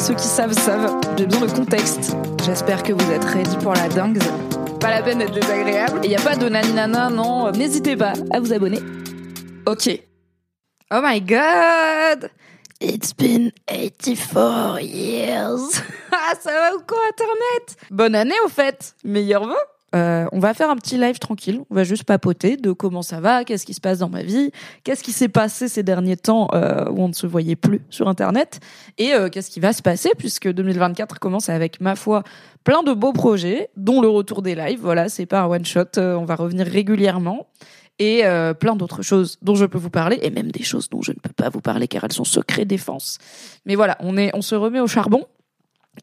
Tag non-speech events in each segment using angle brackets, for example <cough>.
Ceux qui savent savent, j'ai besoin de contexte. J'espère que vous êtes ready pour la dingue. Pas la peine d'être désagréable. Et y a pas de naninana, non, n'hésitez pas à vous abonner. Ok. Oh my god It's been 84 years. <laughs> ah, ça va ou quoi, Internet? Bonne année, au fait. Meilleur vœu euh, on va faire un petit live tranquille. On va juste papoter de comment ça va, qu'est-ce qui se passe dans ma vie, qu'est-ce qui s'est passé ces derniers temps euh, où on ne se voyait plus sur Internet, et euh, qu'est-ce qui va se passer puisque 2024 commence avec ma foi plein de beaux projets, dont le retour des lives. Voilà, c'est pas un one shot. on va revenir régulièrement et plein d'autres choses dont je peux vous parler et même des choses dont je ne peux pas vous parler car elles sont secret défense. Mais voilà, on est, on se remet au charbon.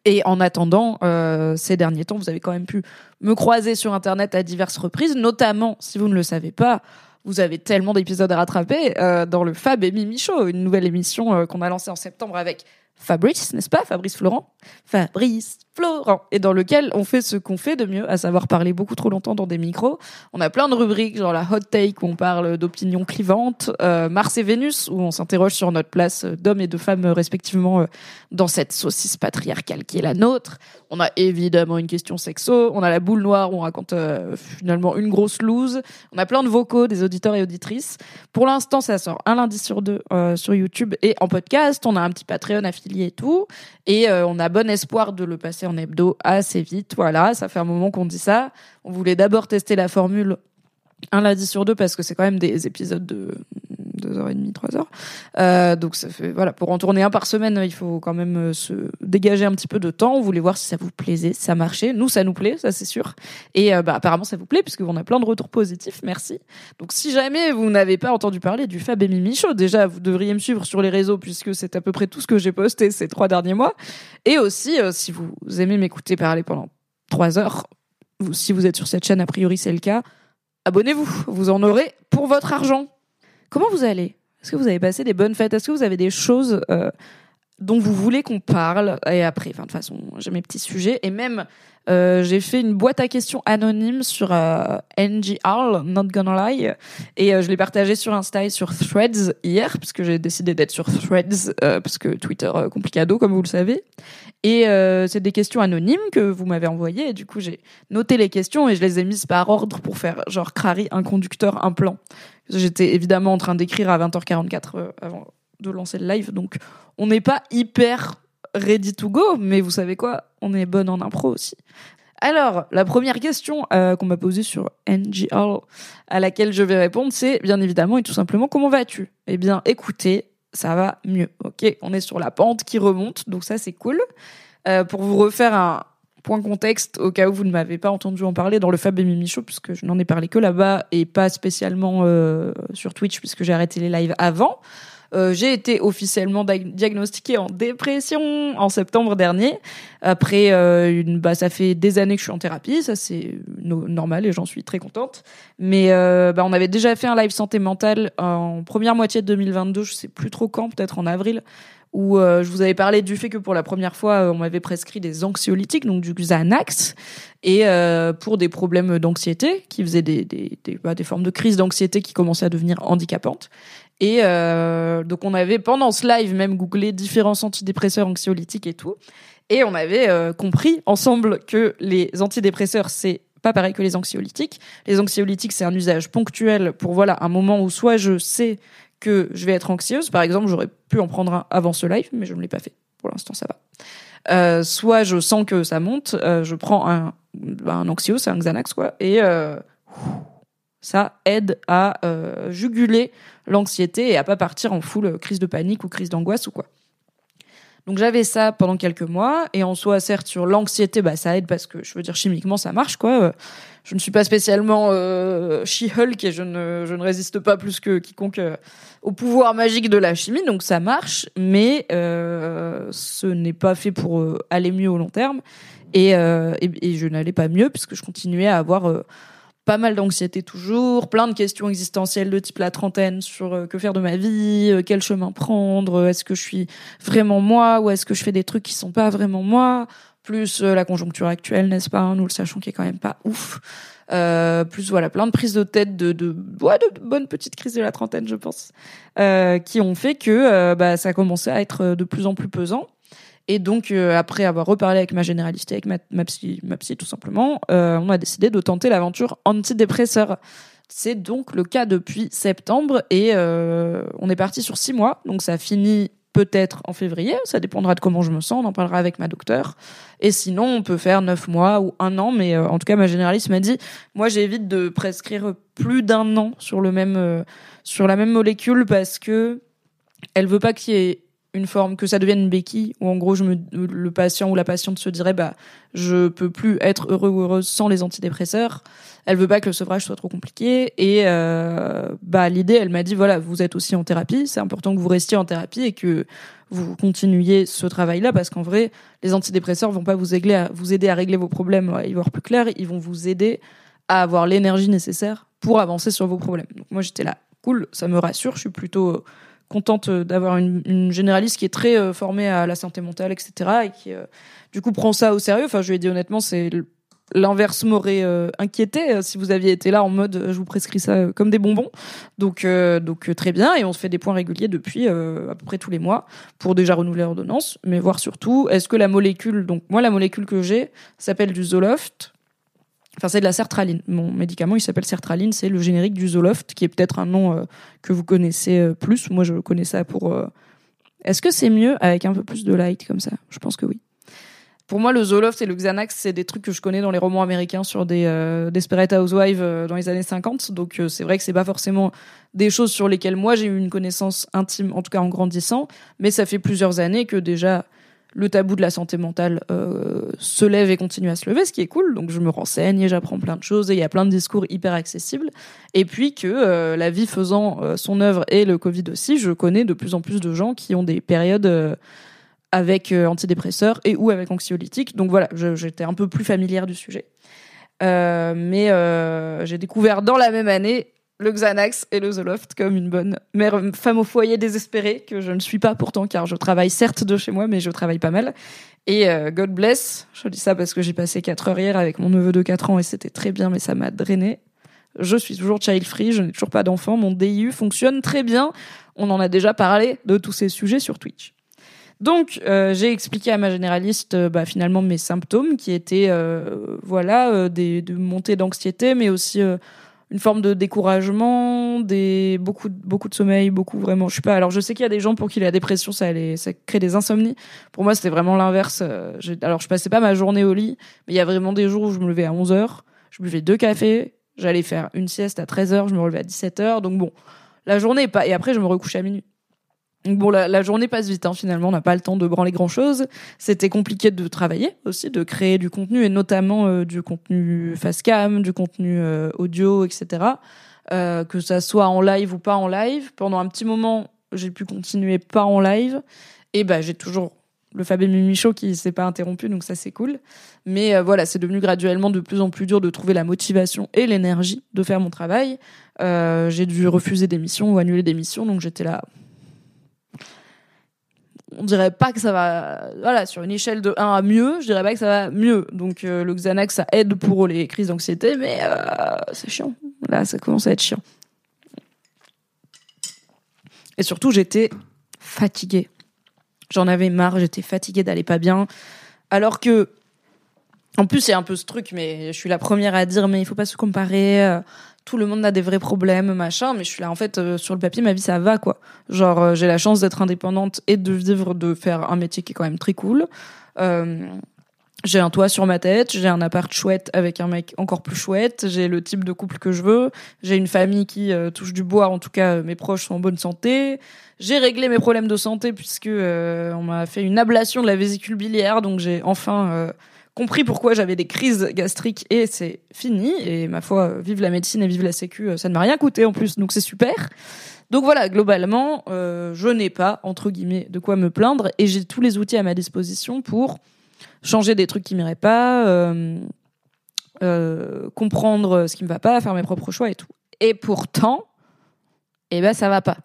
Et en attendant, euh, ces derniers temps, vous avez quand même pu me croiser sur Internet à diverses reprises, notamment, si vous ne le savez pas, vous avez tellement d'épisodes à rattraper euh, dans le Fab et Mimi Show, une nouvelle émission euh, qu'on a lancée en septembre avec Fabrice, n'est-ce pas Fabrice Florent Fabrice Florent et dans lequel on fait ce qu'on fait de mieux, à savoir parler beaucoup trop longtemps dans des micros. On a plein de rubriques, genre la hot take où on parle d'opinions clivantes, euh, Mars et Vénus où on s'interroge sur notre place d'hommes et de femmes respectivement euh, dans cette saucisse patriarcale qui est la nôtre. On a évidemment une question sexo, on a la boule noire où on raconte euh, finalement une grosse loose. On a plein de vocaux des auditeurs et auditrices. Pour l'instant, ça sort un lundi sur deux sur YouTube et en podcast. On a un petit Patreon affilié et tout. Et on a bon espoir de le passer en hebdo assez vite. Voilà, ça fait un moment qu'on dit ça. On voulait d'abord tester la formule un lundi sur deux parce que c'est quand même des épisodes de deux heures et demie, trois heures. Euh, donc ça fait voilà pour en tourner un par semaine, il faut quand même euh, se dégager un petit peu de temps. On voulait voir si ça vous plaisait, si ça marchait. Nous, ça nous plaît, ça c'est sûr. Et euh, bah, apparemment ça vous plaît puisqu'on a plein de retours positifs. Merci. Donc si jamais vous n'avez pas entendu parler du Fab et Show, déjà vous devriez me suivre sur les réseaux puisque c'est à peu près tout ce que j'ai posté ces trois derniers mois. Et aussi si vous aimez m'écouter parler pendant trois heures, si vous êtes sur cette chaîne, a priori c'est le cas abonnez-vous, vous en aurez pour votre argent. Comment vous allez? Est-ce que vous avez passé des bonnes fêtes? Est-ce que vous avez des choses euh, dont vous voulez qu'on parle? Et après, de toute façon, j'ai mes petits sujets. Et même, euh, j'ai fait une boîte à questions anonyme sur euh, NGR, Not Gonna Lie, et euh, je l'ai partagé sur Insta et sur Threads hier, puisque j'ai décidé d'être sur Threads, parce que Twitter complicado, comme vous le savez. Et c'est des questions anonymes que vous m'avez envoyées, et du coup j'ai noté les questions et je les ai mises par ordre pour faire genre crari, un conducteur, un plan. J'étais évidemment en train d'écrire à 20h44 avant de lancer le live, donc on n'est pas hyper ready to go, mais vous savez quoi On est bonne en impro aussi. Alors, la première question euh, qu'on m'a posée sur NGL, à laquelle je vais répondre, c'est bien évidemment et tout simplement comment vas-tu? Eh bien, écoutez, ça va mieux. Ok, on est sur la pente qui remonte, donc ça c'est cool. Euh, pour vous refaire un point contexte, au cas où vous ne m'avez pas entendu en parler dans le Fab et Show, puisque je n'en ai parlé que là-bas et pas spécialement euh, sur Twitch, puisque j'ai arrêté les lives avant. Euh, j'ai été officiellement diagnostiquée en dépression en septembre dernier. Après, euh, une, bah, ça fait des années que je suis en thérapie, ça c'est normal et j'en suis très contente. Mais bah, on avait déjà fait un live santé mentale en première moitié de 2022, je sais plus trop quand, peut-être en avril où je vous avais parlé du fait que pour la première fois, on m'avait prescrit des anxiolytiques, donc du Xanax, et pour des problèmes d'anxiété, qui faisaient des, des, des, bah, des formes de crise d'anxiété qui commençaient à devenir handicapantes. Et euh, donc on avait pendant ce live même googlé différents antidépresseurs anxiolytiques et tout. Et on avait euh, compris ensemble que les antidépresseurs, c'est pas pareil que les anxiolytiques. Les anxiolytiques, c'est un usage ponctuel pour voilà un moment où soit je sais que je vais être anxieuse. Par exemple, j'aurais pu en prendre un avant ce live, mais je ne l'ai pas fait. Pour l'instant, ça va. Euh, soit je sens que ça monte, euh, je prends un, un anxio, c'est un Xanax quoi, et euh, ça aide à juguler l'anxiété et à pas partir en full crise de panique ou crise d'angoisse ou quoi. Donc j'avais ça pendant quelques mois et en soi certes sur l'anxiété bah ça aide parce que je veux dire chimiquement ça marche quoi. Je ne suis pas spécialement euh, She-Hulk et je ne, je ne résiste pas plus que quiconque euh, au pouvoir magique de la chimie, donc ça marche, mais euh, ce n'est pas fait pour euh, aller mieux au long terme. Et, euh, et, et je n'allais pas mieux puisque je continuais à avoir pas mal d'anxiété toujours, plein de questions existentielles de type la trentaine sur que faire de ma vie, quel chemin prendre, est-ce que je suis vraiment moi ou est-ce que je fais des trucs qui sont pas vraiment moi, plus euh, la conjoncture actuelle, n'est-ce pas, hein, nous le sachons qui est quand même pas ouf. Euh, plus voilà plein de prises de tête de de, ouais, de, bonnes petites crises de la trentaine je pense euh, qui ont fait que bah, ça a commencé à être de plus en plus pesant. Et donc après avoir reparlé avec ma généraliste avec ma, psy ma psy tout simplement on a décidé de tenter l'aventure antidépresseur. C'est donc le cas depuis septembre et on est parti sur six mois. Donc ça finit peut-être en février, ça dépendra de comment je me sens, on en parlera avec ma docteure. Et sinon, on peut faire neuf mois ou un an, mais euh, en tout cas, ma généraliste m'a dit, moi, j'évite de prescrire plus d'un an sur euh, la même molécule parce que elle veut pas qu'il y ait une forme que ça devienne une béquille où en gros je me le patient ou la patiente se dirait bah je peux plus être heureux ou heureuse sans les antidépresseurs. Elle veut pas que le sevrage soit trop compliqué. Et euh, bah l'idée elle m'a dit voilà vous êtes aussi en thérapie. C'est important que vous restiez en thérapie et que vous continuiez ce travail là parce qu'en vrai les antidépresseurs vont pas vous aider à vous aider à régler vos problèmes à y voir plus clair. Ils vont vous aider à avoir l'énergie nécessaire pour avancer sur vos problèmes. Donc moi j'étais là. Cool. Ça me rassure. Je suis plutôt contente d'avoir une, généraliste qui est très euh, formée à la santé mentale, etc. et qui, euh, du coup, prend ça au sérieux. Enfin, je lui ai dit honnêtement, c'est l'inverse m'aurait euh, inquiété euh, si vous aviez été là en mode je vous prescris ça comme des bonbons. Donc, donc très bien. Et on se fait des points réguliers depuis à peu près tous les mois pour déjà renouveler l'ordonnance, mais voir surtout est-ce que la molécule, donc moi la molécule que j'ai s'appelle du Zoloft Enfin, c'est de la sertraline. Mon médicament, il s'appelle sertraline. C'est le générique du Zoloft, qui est peut-être un nom euh, que vous connaissez euh, plus. Moi, je connais ça pour. Euh... Est-ce que c'est mieux avec un peu plus de light comme ça? Je pense que oui. Pour moi, le Zoloft et le Xanax, c'est des trucs que je connais dans les romans américains sur des Desperate Housewives dans les années 50. Donc, c'est vrai que c'est pas forcément des choses sur lesquelles moi j'ai eu une connaissance intime, en tout cas en grandissant. Mais ça fait plusieurs années que déjà le tabou de la santé mentale euh, se lève et continue à se lever, ce qui est cool. Donc je me renseigne et j'apprends plein de choses et il y a plein de discours hyper accessibles. Et puis que euh, la vie faisant euh, son œuvre et le Covid aussi, je connais de plus en plus de gens qui ont des périodes avec antidépresseurs et ou avec anxiolytiques. Donc voilà, j'étais un peu plus familière du sujet. Mais j'ai découvert dans la même année le Xanax et le Zoloft comme une bonne mère femme au foyer désespérée que je ne suis pas pourtant car je travaille certes de chez moi mais je travaille pas mal. Et euh, God bless. Je dis ça parce que j'ai passé 4 heures hier avec mon neveu de 4 ans et c'était très bien mais ça m'a drainé. Je suis toujours child free je n'ai toujours pas d'enfant mon DIU fonctionne très bien. On en a déjà parlé de tous ces sujets sur Twitch. Donc euh, j'ai expliqué à ma généraliste euh, bah, finalement mes symptômes qui étaient voilà des, de montées d'anxiété mais aussi une forme de découragement, des beaucoup beaucoup de sommeil, beaucoup vraiment. Je sais pas. Alors je sais qu'il y a des gens pour qui la dépression ça allait, ça crée des insomnies. Pour moi c'était vraiment l'inverse. Alors je passais pas ma journée au lit, mais il y a vraiment des jours où je me levais à 11 heures, je buvais deux cafés, j'allais faire une sieste à 13 heures, je me relevais à 17 heures. Donc bon, la journée est pas et après je me recouchais à minuit. Bon, la, journée passe vite. Hein, finalement, on n'a pas le temps de branler grand chose. C'était compliqué de travailler aussi, de créer du contenu et notamment euh, du contenu face cam, du contenu euh, audio, etc. Euh, que ça soit en live ou pas en live. Pendant un petit moment, j'ai pu continuer pas en live. Et bah, j'ai toujours le Fabien Mimichaud qui s'est pas interrompu, donc ça c'est cool. Mais voilà, c'est devenu graduellement de plus en plus dur de trouver la motivation et l'énergie de faire mon travail. J'ai dû refuser des missions ou annuler des missions, donc j'étais là on dirait pas que ça va voilà sur une échelle de 1 à mieux je dirais pas que ça va mieux. Donc euh, le Xanax ça aide pour les crises d'anxiété mais euh, c'est chiant. Là ça commence à être chiant. Et surtout j'étais fatiguée. J'en avais marre j'étais fatiguée d'aller pas bien. Alors que en plus, a un peu ce truc, mais je suis la première à dire, mais il faut pas se comparer. Euh, tout le monde a des vrais problèmes, machin. Mais je suis là, en fait, euh, sur le papier, ma vie, ça va, quoi. Genre, euh, j'ai la chance d'être indépendante et de vivre, de faire un métier qui est quand même très cool. Euh, j'ai un toit sur ma tête, j'ai un appart chouette avec un mec encore plus chouette, j'ai le type de couple que je veux, j'ai une famille qui touche du bois, en tout cas mes proches sont en bonne santé, j'ai réglé mes problèmes de santé puisque on m'a fait une ablation de la vésicule biliaire, donc j'ai enfin compris pourquoi j'avais des crises gastriques et c'est fini. Et ma foi, vive la médecine et vive la sécu, ça ne m'a rien coûté en plus, donc c'est super. Donc voilà, globalement, euh, je n'ai pas, entre guillemets, de quoi me plaindre et j'ai tous les outils à ma disposition pour changer des trucs qui m'iraient pas, euh, euh, comprendre ce qui me va pas, faire mes propres choix et tout. Et pourtant, eh ben ça va pas.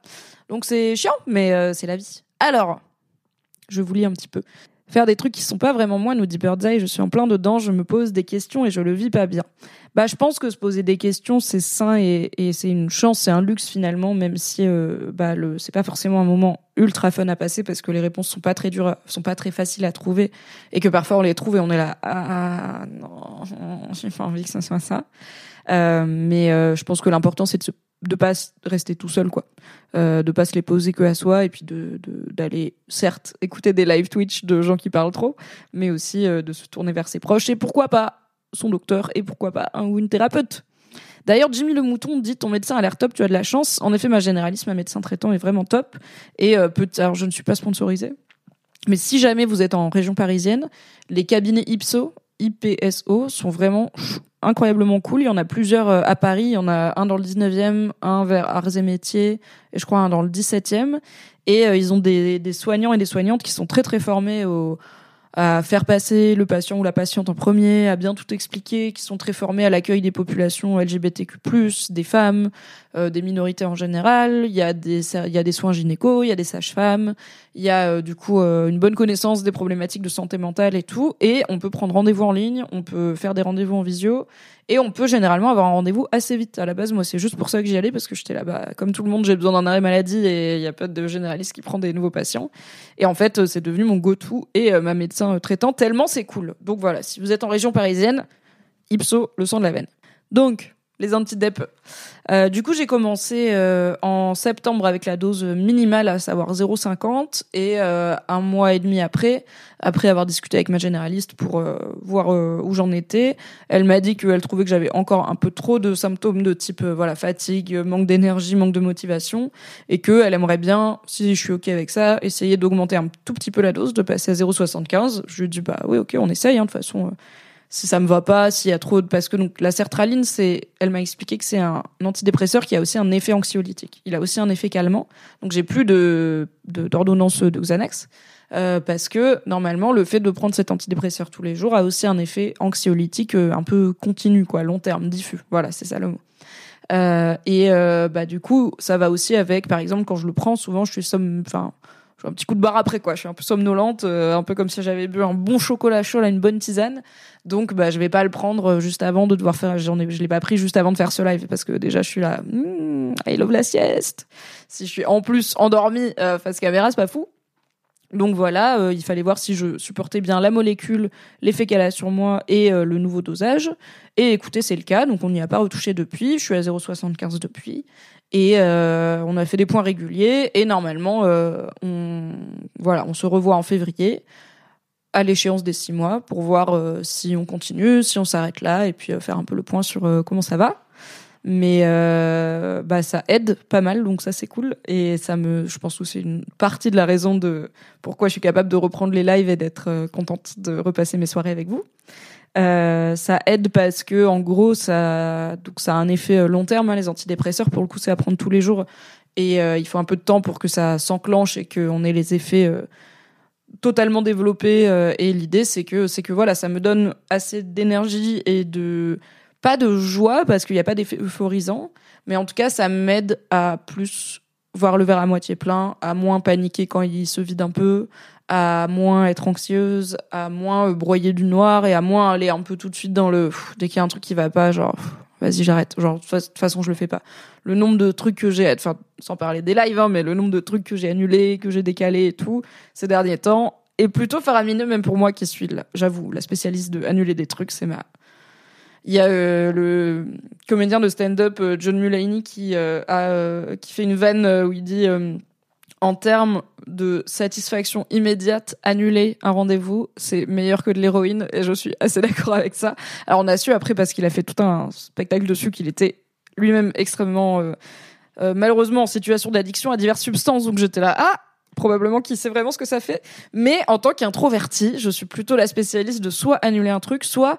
Donc c'est chiant, mais c'est la vie. Alors, je vous lis un petit peu faire des trucs qui sont pas vraiment moi, nous dit Birdseye, je suis en plein dedans, je me pose des questions et je le vis pas bien. Bah, je pense que se poser des questions, c'est sain et, c'est une chance, c'est un luxe finalement, même si euh, bah, le, c'est pas forcément un moment ultra fun à passer parce que les réponses sont pas très dures, sont pas très faciles à trouver et que parfois on les trouve et on est là, ah non, <laughs> j'ai pas envie que ce soit ça. Euh, mais euh, je pense que l'important c'est de se de pas rester tout seul quoi euh, de pas se les poser que à soi et puis de d'aller certes écouter des live Twitch de gens qui parlent trop mais aussi euh, de se tourner vers ses proches et pourquoi pas son docteur et pourquoi pas un ou une thérapeute D'ailleurs, Jimmy le Mouton dit ton médecin a l'air top, tu as de la chance. En effet, ma généraliste, ma médecin traitant est vraiment top. Et euh, peut alors je ne suis pas sponsorisée, mais si jamais vous êtes en région parisienne, les cabinets Ipso, IPSO sont vraiment incroyablement cool. Il y en a plusieurs euh, à Paris. Il y en a un dans le 19e, un vers Arts et Métiers, et je crois un dans le 17e. Et euh, ils ont des, des, soignants et des soignantes qui sont très très formés au, à faire passer le patient ou la patiente en premier, à bien tout expliquer, qui sont très formés à l'accueil des populations LGBTQ+, des femmes, euh, des minorités en général. Il y a des soins gynéco, il y a des sages-femmes, il y a euh, du coup euh, une bonne connaissance des problématiques de santé mentale et tout. Et on peut prendre rendez-vous en ligne, on peut faire des rendez-vous en visio et on peut généralement avoir un rendez-vous assez vite. À la base, moi, c'est juste pour ça que j'y allais parce que j'étais là-bas. Comme tout le monde, j'ai besoin d'un arrêt maladie et il y a pas de généraliste qui prend des nouveaux patients. Et en fait, c'est devenu mon go-to et ma médecin traitant tellement c'est cool. Donc voilà, si vous êtes en région parisienne, Ipso, le sang de la veine. Donc, les anti-DEP. Euh, du coup, j'ai commencé euh, en septembre avec la dose minimale, à savoir 0,50, et euh, un mois et demi après, après avoir discuté avec ma généraliste pour voir où j'en étais, elle m'a dit qu'elle trouvait que j'avais encore un peu trop de symptômes de type voilà fatigue, manque d'énergie, manque de motivation, et qu'elle aimerait bien, si je suis ok avec ça, essayer d'augmenter un tout petit peu la dose, de passer à 0,75. Je lui ai dit bah oui ok, on essaye, hein, de toute façon si ça me va pas, s'il y a trop de parce que donc la sertraline c'est elle m'a expliqué que c'est un antidépresseur qui a aussi un effet anxiolytique. Il a aussi un effet calmant. Donc j'ai plus de d'ordonnance de, Xanax euh, parce que normalement le fait de prendre cet antidépresseur tous les jours a aussi un effet anxiolytique euh, un peu continu quoi, long terme, diffus. Voilà, c'est ça le mot. Euh, et euh, bah du coup, ça va aussi avec par exemple quand je le prends, souvent je suis somme enfin un petit coup de barre après quoi. Je suis un peu somnolente, euh, un peu comme si j'avais bu un bon chocolat chaud, là, une bonne tisane. Donc bah je vais pas le prendre euh, juste avant de devoir faire. J'en ai, je l'ai pas pris juste avant de faire ce live parce que déjà je suis là. Hmm, I love la sieste. Si je suis en plus endormie euh, face caméra, c'est pas fou. Donc voilà, euh, il fallait voir si je supportais bien la molécule, l'effet qu'elle a sur moi et le nouveau dosage. Et écoutez, c'est le cas, donc on n'y a pas retouché depuis. Je suis à 0,75 depuis. Et euh, on a fait des points réguliers et normalement, euh, on, voilà, on se revoit en février à l'échéance des six mois pour voir euh, si on continue, si on s'arrête là et puis faire un peu le point sur comment ça va. Mais bah ça aide pas mal, donc ça c'est cool et ça me, je pense que c'est une partie de la raison de pourquoi je suis capable de reprendre les lives et d'être contente de repasser mes soirées avec vous. Euh, ça aide parce que en gros ça donc ça a un effet euh, long terme hein, les antidépresseurs pour le coup c'est à prendre tous les jours. Et euh, il faut un peu de temps pour que ça s'enclenche et qu'on ait les effets totalement développés et l'idée c'est que c'est que voilà ça me donne assez d'énergie et de pas de joie parce qu'il n'y a pas d'effet euphorisant mais en tout cas ça m'aide à plus voir le verre à moitié plein à moins paniquer quand il se vide un peu à moins être anxieuse, à moins euh, broyer du noir et à moins aller un peu tout de suite dans le dès qu'il y a un truc qui va pas, genre vas-y j'arrête. Genre de toute façon je le fais pas. Le nombre de trucs que j'ai, enfin sans parler des lives, hein, mais le nombre de trucs que j'ai annulés, que j'ai décalés et tout ces derniers temps est plutôt faramineux même pour moi qui suis. J'avoue, la spécialiste de annuler des trucs, c'est ma il y a euh, le comédien de stand-up euh, John Mulaney qui a qui fait une vanne où il dit en termes de satisfaction immédiate, annuler un rendez-vous, c'est meilleur que de l'héroïne et je suis assez <laughs> d'accord avec ça. Alors on a su après parce qu'il a fait tout un spectacle dessus qu'il était lui-même extrêmement euh, euh, malheureusement en situation d'addiction à diverses substances donc j'étais là ah probablement qui sait vraiment ce que ça fait. Mais en tant qu'introverti, je suis plutôt la spécialiste de soit annuler un truc, soit,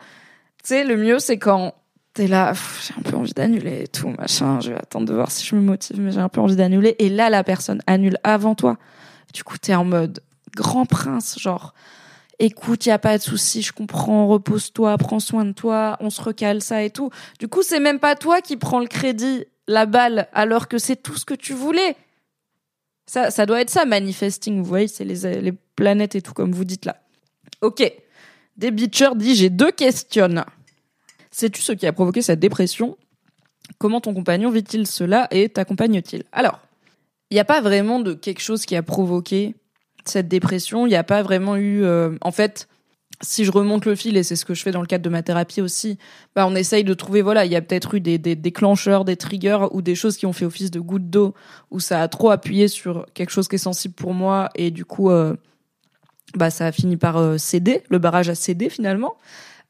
tu sais, le mieux c'est quand t'es là, j'ai un peu envie d'annuler et tout, machin, je vais attendre de voir si je me motive, mais j'ai un peu envie d'annuler. Et là, la personne annule avant toi. Du coup, t'es en mode grand prince, genre, écoute, y a pas de souci, je comprends, repose-toi, prends soin de toi, on se recale ça et tout. Du coup, c'est même pas toi qui prends le crédit, la balle, alors que c'est tout ce que tu voulais. Ça, ça doit être ça, manifesting, vous voyez, c'est les, les planètes et tout, comme vous dites là. Ok. Des Beacher dit, j'ai deux questions. Sais-tu ce qui a provoqué cette dépression? Comment ton compagnon vit-il cela et t'accompagne-t-il? Alors, il n'y a pas vraiment de quelque chose qui a provoqué cette dépression. Il n'y a pas vraiment eu. Euh, en fait, si je remonte le fil, et c'est ce que je fais dans le cadre de ma thérapie aussi, bah on essaye de trouver, voilà, il y a peut-être eu des, des, déclencheurs, des triggers ou des choses qui ont fait office de goutte d'eau, où ça a trop appuyé sur quelque chose qui est sensible pour moi, et du coup, euh, bah ça a fini par euh, céder, le barrage a cédé finalement.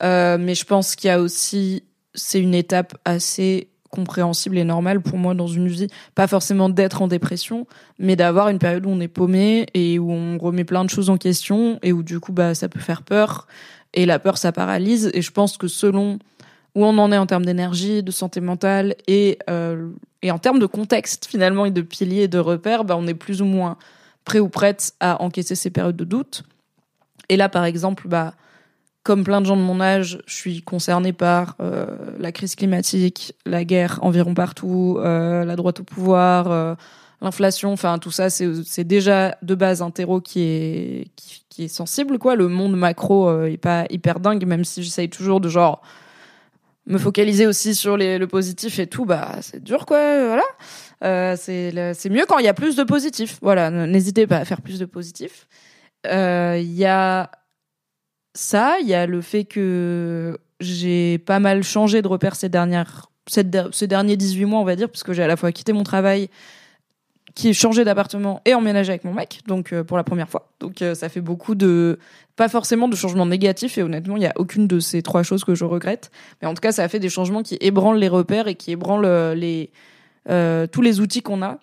Euh, mais je pense qu'il y a aussi, c'est une étape assez compréhensible et normale pour moi dans une vie, pas forcément d'être en dépression, mais d'avoir une période où on est paumé et où on remet plein de choses en question et où du coup bah ça peut faire peur et la peur ça paralyse et je pense que selon où on en est en termes d'énergie, de santé mentale et euh, et en termes de contexte finalement et de piliers et de repères, bah on est plus ou moins prêt ou prête à encaisser ces périodes de doute. Et là par exemple bah comme plein de gens de mon âge, je suis concernée par euh, la crise climatique, la guerre environ partout, euh, la droite au pouvoir, euh, l'inflation. Enfin, tout ça, c'est déjà de base un terreau qui est qui, est sensible, quoi. Le monde macro est pas hyper dingue, même si j'essaye toujours de genre me focaliser aussi sur les, le positif et tout. Bah, c'est dur, quoi. Voilà. c'est c'est mieux quand il y a plus de positif. Voilà. N'hésitez pas à faire plus de positif. Il y a ça, il y a le fait que j'ai pas mal changé de repère ces dernières ces derniers 18 mois, on va dire, parce que j'ai à la fois quitté mon travail, qui est changé d'appartement et emménagé avec mon mec, donc euh, pour la première fois. Donc euh, ça fait beaucoup de, pas forcément de changements négatifs, et honnêtement, il n'y a aucune de ces trois choses que je regrette. Mais en tout cas, ça a fait des changements qui ébranlent les repères et qui ébranlent euh, les, tous les outils qu'on a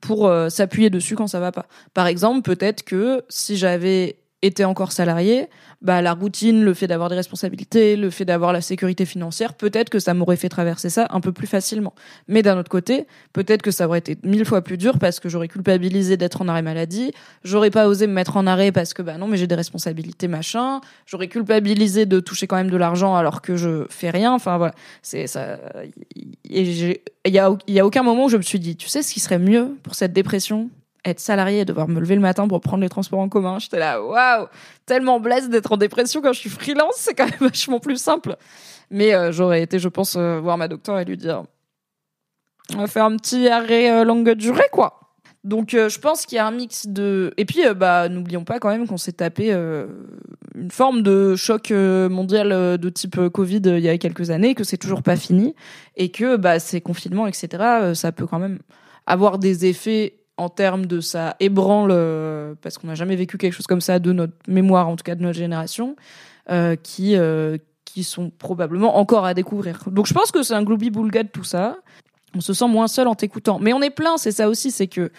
pour s'appuyer dessus quand ça va pas. Par exemple, peut-être que si j'avais était encore salarié, bah la routine, le fait d'avoir des responsabilités, le fait d'avoir la sécurité financière, peut-être que ça m'aurait fait traverser ça un peu plus facilement. Mais d'un autre côté, peut-être que ça aurait été mille fois plus dur parce que j'aurais culpabilisé d'être en arrêt maladie, j'aurais pas osé me mettre en arrêt parce que bah non mais j'ai des responsabilités machin, j'aurais culpabilisé de toucher quand même de l'argent alors que je fais rien. Enfin voilà, c'est ça. il y a a aucun moment où je me suis dit, tu sais ce qui serait mieux pour cette dépression? Être salarié et devoir me lever le matin pour prendre les transports en commun. J'étais là, waouh, tellement blesse d'être en dépression quand je suis freelance, c'est quand même <laughs> vachement plus simple. Mais euh, j'aurais été, je pense, euh, voir ma docteur et lui dire, on va faire un petit arrêt euh, longue durée, quoi. Donc je pense qu'il y a un mix de et puis bah n'oublions pas quand même qu'on s'est tapé une forme de choc mondial de type Covid il y a quelques années que c'est toujours pas fini et que bah ces confinements etc ça peut quand même avoir des effets en termes de ça ébranle, euh, parce qu'on n'a jamais vécu quelque chose comme ça de notre mémoire, en tout cas de notre génération, euh, qui, euh, qui sont probablement encore à découvrir. Donc je pense que c'est un gloobie boulga de tout ça. On se sent moins seul en t'écoutant. Mais on est plein, c'est ça aussi, c'est que...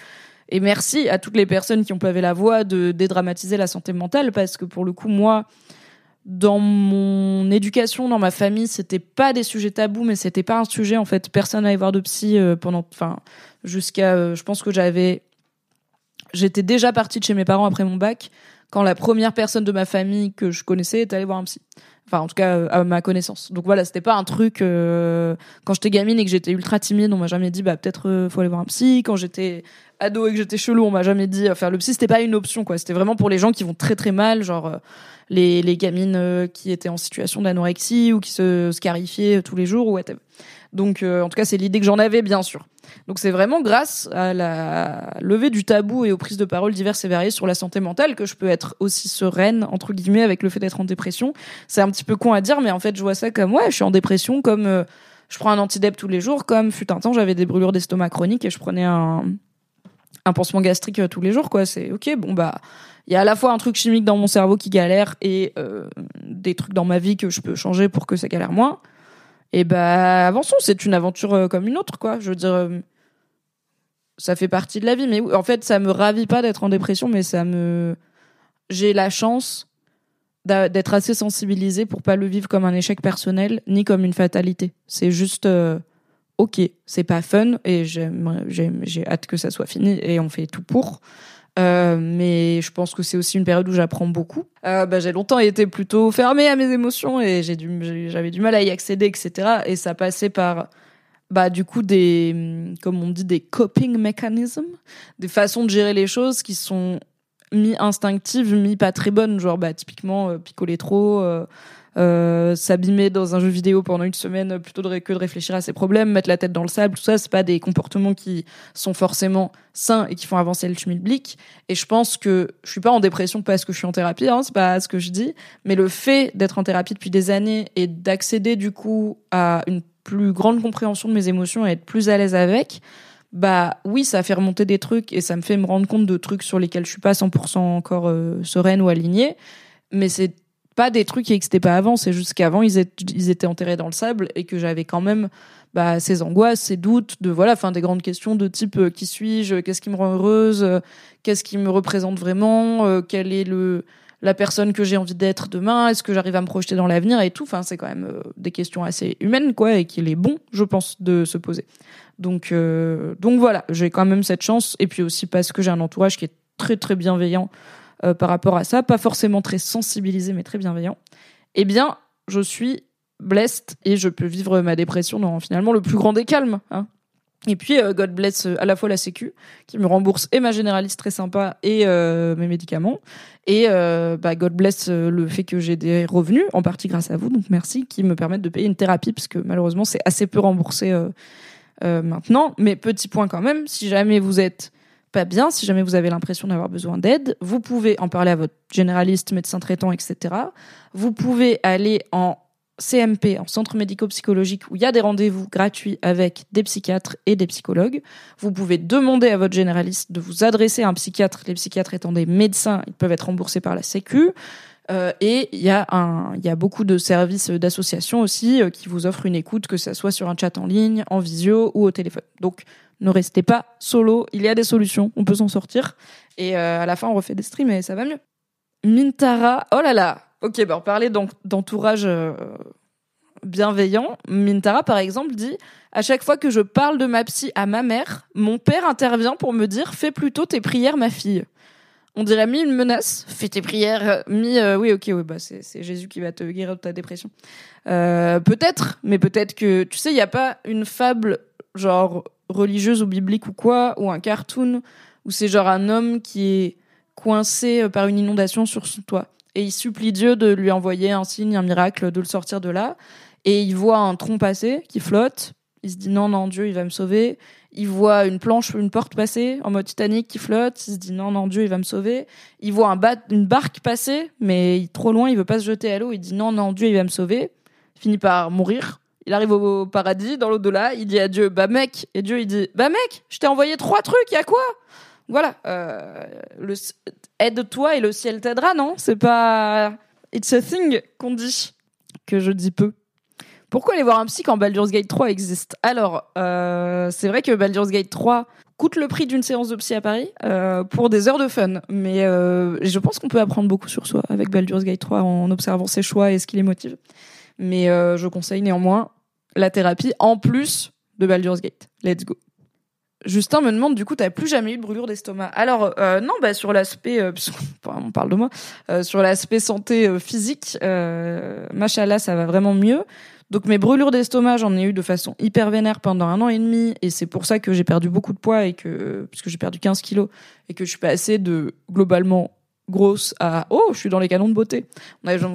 Et merci à toutes les personnes qui ont pavé la voie de dédramatiser la santé mentale, parce que pour le coup, moi, dans mon éducation, dans ma famille, c'était pas des sujets tabous, mais c'était pas un sujet en fait. Personne n'allait voir de psy pendant, enfin, jusqu'à, euh, je pense que j'avais, j'étais déjà partie de chez mes parents après mon bac quand la première personne de ma famille que je connaissais est allée voir un psy. Enfin, en tout cas, euh, à ma connaissance. Donc voilà, c'était pas un truc. Euh, quand j'étais gamine et que j'étais ultra timide, on m'a jamais dit, bah peut-être faut aller voir un psy. Quand j'étais ado et que j'étais chelou, on m'a jamais dit, faire le psy, c'était pas une option, quoi. C'était vraiment pour les gens qui vont très très mal, genre les, les gamines qui étaient en situation d'anorexie ou qui se scarifiaient tous les jours ou whatever. Donc, en tout cas, c'est l'idée que j'en avais, bien sûr. Donc c'est vraiment grâce à la levée du tabou et aux prises de parole diverses et variées sur la santé mentale que je peux être aussi sereine entre guillemets avec le fait d'être en dépression. C'est un petit peu con à dire, mais en fait je vois ça comme ouais, je suis en dépression, comme euh, je prends un antidep tous les jours, comme fut un temps j'avais des brûlures d'estomac chroniques et je prenais un un pansement gastrique euh, tous les jours quoi. C'est ok, bon bah il y a à la fois un truc chimique dans mon cerveau qui galère et euh, des trucs dans ma vie que je peux changer pour que ça galère moins. Et bah avançons, c'est une aventure comme une autre quoi. Je veux dire ça fait partie de la vie. Mais en fait, ça me ravit pas d'être en dépression, mais ça me. J'ai la chance d'être assez sensibilisée pour pas le vivre comme un échec personnel ni comme une fatalité. C'est juste. Euh, ok, c'est pas fun et j'ai hâte que ça soit fini et on fait tout pour. Euh, mais je pense que c'est aussi une période où j'apprends beaucoup. Euh, bah, j'ai longtemps été plutôt fermée à mes émotions et j'ai j'avais du mal à y accéder, etc. Et ça passait par, bah, du coup, des, comme on dit, des coping mechanisms, des façons de gérer les choses qui sont mi instinctives, mi pas très bonnes. Genre, bah, typiquement, euh, picoler trop, euh, euh, s'abîmer dans un jeu vidéo pendant une semaine plutôt que de réfléchir à ses problèmes, mettre la tête dans le sable, tout ça, c'est pas des comportements qui sont forcément sains et qui font avancer le schmilblick. Et je pense que je suis pas en dépression parce que je suis en thérapie, hein, c'est pas ce que je dis, mais le fait d'être en thérapie depuis des années et d'accéder du coup à une plus grande compréhension de mes émotions et être plus à l'aise avec, bah oui, ça fait remonter des trucs et ça me fait me rendre compte de trucs sur lesquels je suis pas 100% encore euh, sereine ou alignée, mais c'est pas des trucs qui n'existaient pas avant, c'est juste qu'avant ils, étaient enterrés dans le sable et que j'avais quand même bah, ces angoisses, ces doutes, de voilà, enfin des grandes questions de type euh, qui suis-je, qu'est-ce qui me rend heureuse, euh, qu'est-ce qui me représente vraiment, euh, quelle est le la personne que j'ai envie d'être demain, est-ce que j'arrive à me projeter dans l'avenir et tout. Enfin, c'est quand même des questions assez humaines quoi et qu'il est bon, je pense, de se poser. Donc donc voilà, j'ai quand même cette chance et puis aussi parce que j'ai un entourage qui est très très bienveillant euh, par rapport à ça, pas forcément très sensibilisé, mais très bienveillant, eh bien, je suis blessed et je peux vivre ma dépression dans finalement le plus grand des calmes. Hein. Et puis, euh, God bless euh, à la fois la Sécu, qui me rembourse et ma généraliste très sympa et mes médicaments. Et bah, God bless le fait que j'ai des revenus, en partie grâce à vous, donc merci, qui me permettent de payer une thérapie, parce que malheureusement, c'est assez peu remboursé maintenant. Mais petit point quand même, si jamais vous êtes pas bien, si jamais vous avez l'impression d'avoir besoin d'aide, vous pouvez en parler à votre généraliste, médecin traitant, etc. Vous pouvez aller en CMP, en centre médico-psychologique, où il y a des rendez-vous gratuits avec des psychiatres et des psychologues. Vous pouvez demander à votre généraliste de vous adresser à un psychiatre. Les psychiatres étant des médecins, ils peuvent être remboursés par la Sécu. Euh, et il y a un, y a beaucoup de services d'associations aussi euh, qui vous offrent une écoute, que ça soit sur un chat en ligne, en visio ou au téléphone. Donc ne restez pas solo, il y a des solutions, on peut s'en sortir. Et euh, à la fin, on refait des streams et ça va mieux. Mintara, oh là là Ok, bah on parlait d'entourage euh, bienveillant. Mintara, par exemple, dit À chaque fois que je parle de ma psy à ma mère, mon père intervient pour me dire Fais plutôt tes prières, ma fille. On dirait mi une menace, fais tes prières, mi euh, oui ok oui bah c'est Jésus qui va te guérir de ta dépression. peut-être, mais peut-être que tu sais il n'y a pas une fable genre religieuse ou biblique ou quoi, ou un cartoon où c'est genre un homme qui est coincé euh, par une inondation sur son toit. Et il supplie Dieu de lui envoyer un signe, un miracle, de le sortir de là. Et il voit un tronc passer qui flotte. Il se dit non, non, Dieu, il va me sauver. Il voit une planche une porte passer en mode Titanic qui flotte. Il se dit non, non, Dieu, il va me sauver. Il voit un une barque passer, mais trop loin, il veut pas se jeter à l'eau. Il dit non, non, Dieu, il va me sauver. Il finit par mourir il arrive au paradis, dans l'au-delà, il dit à Dieu, bah mec, et Dieu il dit, bah mec, je t'ai envoyé trois trucs, y a quoi? Voilà, euh, aide-toi et le ciel t'aidera, non? C'est pas it's a thing qu'on dit que je dis peu. Pourquoi aller voir un psy quand Baldur's Gate 3 existe Alors, euh, c'est vrai que Baldur's Gate 3 coûte le prix d'une séance de psy à Paris euh, pour des heures de fun. Mais je pense qu'on peut apprendre beaucoup sur soi avec Baldur's Gate 3 en observant ses choix et ce qui les motive. Mais je conseille néanmoins la thérapie en plus de Baldur's Gate. Let's go. Justin me demande du coup t'as plus jamais eu de brûlure d'estomac. Alors euh, non bah sur l'aspect euh, on parle de moi euh, sur l'aspect santé euh, physique euh, machallah ça va vraiment mieux. Donc mes brûlures d'estomac j'en ai eu de façon hyper vénère pendant un an et demi et c'est pour ça que j'ai perdu beaucoup de poids et que puisque j'ai perdu 15 kilos et que je suis passée de globalement grosse à oh je suis dans les canons de beauté.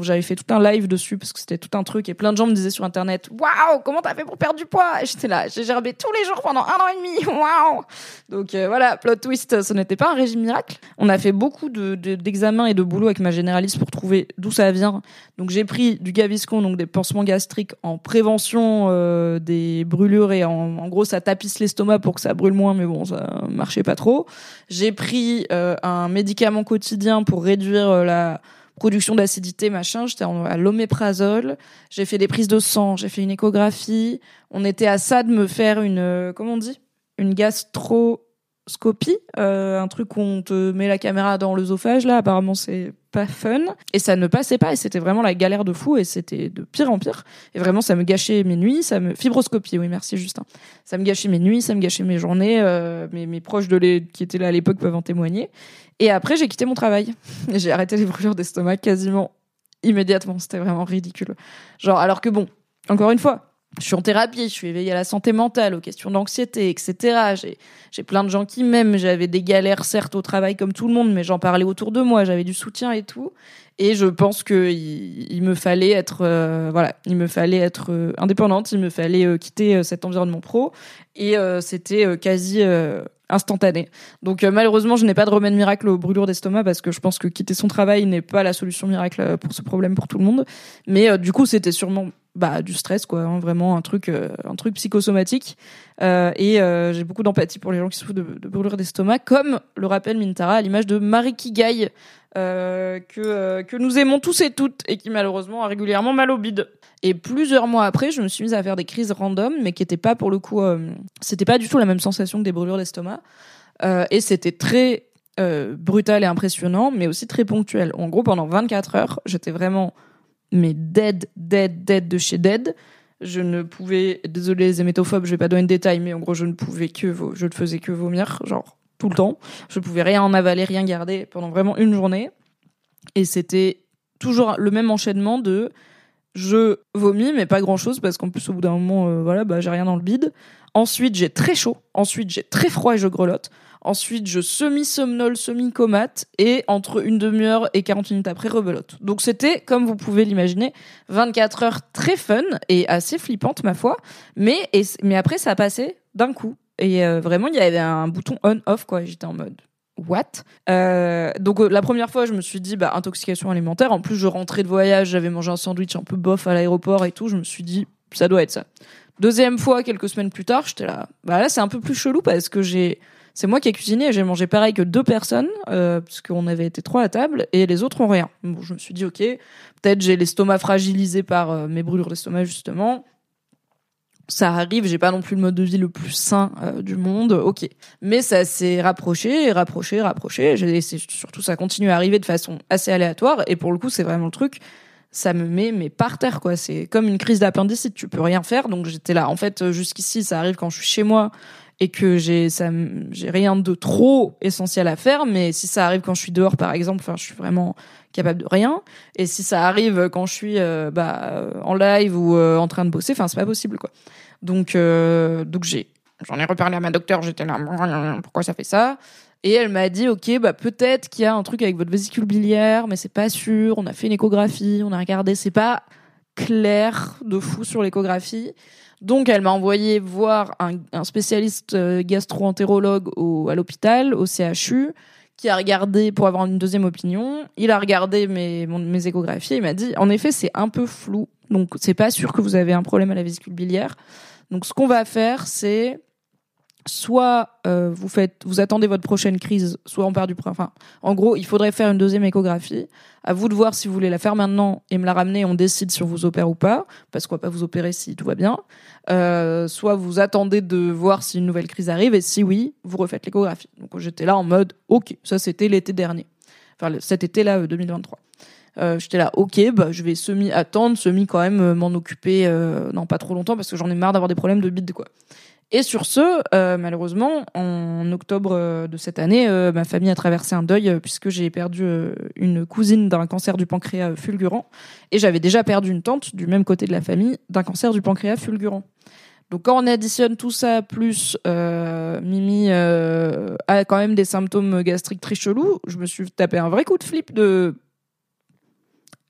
J'avais fait tout un live dessus parce que c'était tout un truc et plein de gens me disaient sur internet waouh comment t'as fait pour perdre du poids? J'étais là j'ai gerbé tous les jours pendant un an et demi <laughs> waouh! Donc euh, voilà plot twist ce n'était pas un régime miracle. On a fait beaucoup de, d'examens et de boulot avec ma généraliste pour trouver d'où ça vient. Donc j'ai pris du Gaviscon donc des pansements gastriques en prévention euh, des brûlures et en, en gros ça tapisse l'estomac pour que ça brûle moins mais bon ça marchait pas trop. J'ai pris euh, un médicament quotidien pour réduire euh, la production d'acidité, machin. J'étais à l'oméprazole. J'ai fait des prises de sang, j'ai fait une échographie. On était à ça de me faire une, euh, comment on dit? Une gastro fibroscopie, un truc où on te met la caméra dans l'œsophage. Là, apparemment, c'est pas fun. Et ça ne passait pas. Et c'était vraiment la galère de fou. Et c'était de pire en pire. Et vraiment, ça me gâchait mes nuits. Ça me fibroscopie. Oui, merci Justin. Ça me gâchait mes nuits. Ça me gâchait mes journées. Euh, mes, mes proches de les, qui étaient là à l'époque peuvent en témoigner. Et après, j'ai quitté mon travail. <laughs> j'ai arrêté les brûlures d'estomac quasiment immédiatement. C'était vraiment ridicule. Genre, alors que bon, encore une fois, je suis en thérapie, je suis éveillée à la santé mentale, aux questions d'anxiété, etc. J'ai, plein de gens qui m'aiment. J'avais des galères, certes, au travail comme tout le monde, mais j'en parlais autour de moi. J'avais du soutien et tout. Et je pense que il, me fallait être, euh, voilà, il me fallait être euh, indépendante. Il me fallait euh, quitter cet environnement pro. Et c'était quasi instantané. Donc malheureusement, je n'ai pas de remède miracle aux brûlures d'estomac parce que je pense que quitter son travail n'est pas la solution miracle pour ce problème pour tout le monde. Mais du coup, c'était sûrement bah du stress quoi hein, vraiment un truc euh, un truc psychosomatique. Euh, et euh, j'ai beaucoup d'empathie pour les gens qui souffrent de, de brûlures d'estomac comme le rappelle Mintara à l'image de Marie Kigai que que nous aimons tous et toutes et qui malheureusement a régulièrement mal au bide. Et plusieurs mois après je me suis mise à faire des crises random mais qui étaient pas pour le coup c'était pas du tout la même sensation que des brûlures d'estomac. Et c'était très brutal et impressionnant mais aussi très ponctuel. En gros pendant 24 heures j'étais vraiment mais dead, dead, dead de chez dead. Je ne pouvais, désolé les hémétophobes, je vais pas donner de détails, mais en gros, je ne pouvais que, je ne faisais que vomir, genre, tout le temps. Je pouvais rien en avaler, rien garder pendant vraiment une journée. Et c'était toujours le même enchaînement de je vomis, mais pas grand chose, parce qu'en plus, au bout d'un moment, euh, voilà, bah, j'ai rien dans le bide. Ensuite, j'ai très chaud. Ensuite, j'ai très froid et je grelotte. Ensuite, je semi-somnole, semi-comate. Et entre une demi-heure et 40 minutes après, rebelote. Donc, c'était, comme vous pouvez l'imaginer, 24 heures très fun et assez flippante, ma foi. Mais, mais après, ça a passé d'un coup. Et euh, vraiment, il y avait un bouton on-off, quoi. J'étais en mode what? Euh, Donc euh, la première fois, je me suis dit bah intoxication alimentaire. En plus, je rentrais de voyage, j'avais mangé un sandwich un peu bof à l'aéroport et tout. Je me suis dit ça doit être ça. Deuxième fois, quelques semaines plus tard, j'étais là. Bah là, c'est un peu plus chelou parce que j'ai, c'est moi qui ai cuisiné et j'ai mangé pareil que deux personnes, euh, parce qu'on avait été trois à table et les autres ont rien. Bon, je me suis dit, ok, peut-être j'ai l'estomac fragilisé par euh, mes brûlures d'estomac justement. Ça arrive, j'ai pas non plus le mode de vie le plus sain euh, du monde, ok. Mais ça s'est rapproché, rapproché, rapproché. Et surtout, ça continue à arriver de façon assez aléatoire. Et pour le coup, c'est vraiment le truc ça me met mais par terre quoi c'est comme une crise d'appendicite tu peux rien faire donc j'étais là en fait jusqu'ici ça arrive quand je suis chez moi et que j'ai ça j'ai rien de trop essentiel à faire mais si ça arrive quand je suis dehors par exemple enfin je suis vraiment capable de rien et si ça arrive quand je suis euh, bah en live ou euh, en train de bosser enfin c'est pas possible quoi donc euh, donc j'ai j'en ai reparlé à ma docteur j'étais là pourquoi ça fait ça? Et elle m'a dit, ok, bah peut-être qu'il y a un truc avec votre vésicule biliaire, mais c'est pas sûr. On a fait une échographie, on a regardé, c'est pas clair de fou sur l'échographie. Donc elle m'a envoyé voir un, spécialiste euh, gastro-entérologue à l'hôpital, au CHU, qui a regardé pour avoir une deuxième opinion. Il a regardé mes, mes échographies et il m'a dit, en effet, c'est un peu flou. Donc c'est pas sûr que vous avez un problème à la vésicule biliaire. Donc ce qu'on va faire, c'est soit euh, vous faites, vous attendez votre prochaine crise, soit on perd du Enfin, en gros, il faudrait faire une deuxième échographie. À vous de voir si vous voulez la faire maintenant et me la ramener. On décide si on vous opère ou pas, parce qu'on va pas vous opérer si tout va bien. Euh, soit vous attendez de voir si une nouvelle crise arrive et si oui, vous refaites l'échographie. Donc j'étais là en mode, ok, ça c'était l'été dernier, enfin cet été-là 2023. Euh, j'étais là, ok, bah, je vais semi attendre, semi quand même m'en occuper, non pas trop longtemps parce que j'en ai marre d'avoir des problèmes de bide quoi. Et sur ce, euh, malheureusement, en octobre euh, de cette année, euh, ma famille a traversé un deuil puisque j'ai perdu une cousine d'un cancer du pancréas fulgurant et j'avais déjà perdu une tante du même côté de la famille d'un cancer du pancréas fulgurant. Donc quand on additionne tout ça plus Mimi a quand même des symptômes gastriques très chelous, je me suis tapé un vrai coup de flip de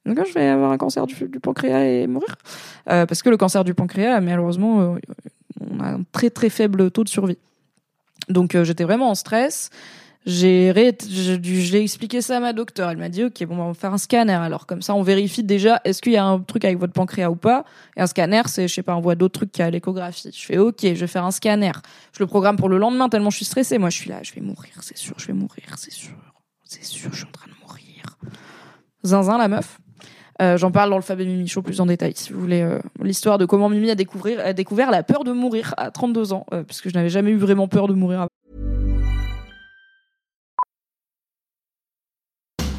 donc je vais avoir un cancer du, du pancréas et mourir parce que le cancer du pancréas malheureusement on a un très très faible taux de survie. Donc euh, j'étais vraiment en stress. J'ai expliqué ça à ma docteure. Elle m'a dit ok bon on va faire un scanner alors comme ça on vérifie déjà est-ce qu'il y a un truc avec votre pancréas ou pas? Et un scanner c'est je sais pas on voit d'autres trucs qu'à l'échographie. Je fais ok je vais faire un scanner. Je le programme pour le lendemain tellement je suis stressée. Moi je suis là je vais mourir c'est sûr je vais mourir c'est sûr c'est sûr je suis en train de mourir. Zinzin la meuf. Euh, j'en parle dans le Fab et Mimi Show plus en détail, si vous voulez. Euh, L'histoire de comment Mimi a, découvrir, a découvert la peur de mourir à 32 ans, euh, puisque je n'avais jamais eu vraiment peur de mourir avant.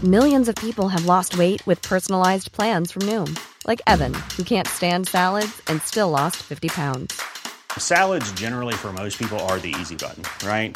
Millions of people have lost weight with personalized plans from Noom, like Evan, who can't stand salads and still lost 50 pounds. Salads generally for most people are the easy button, right?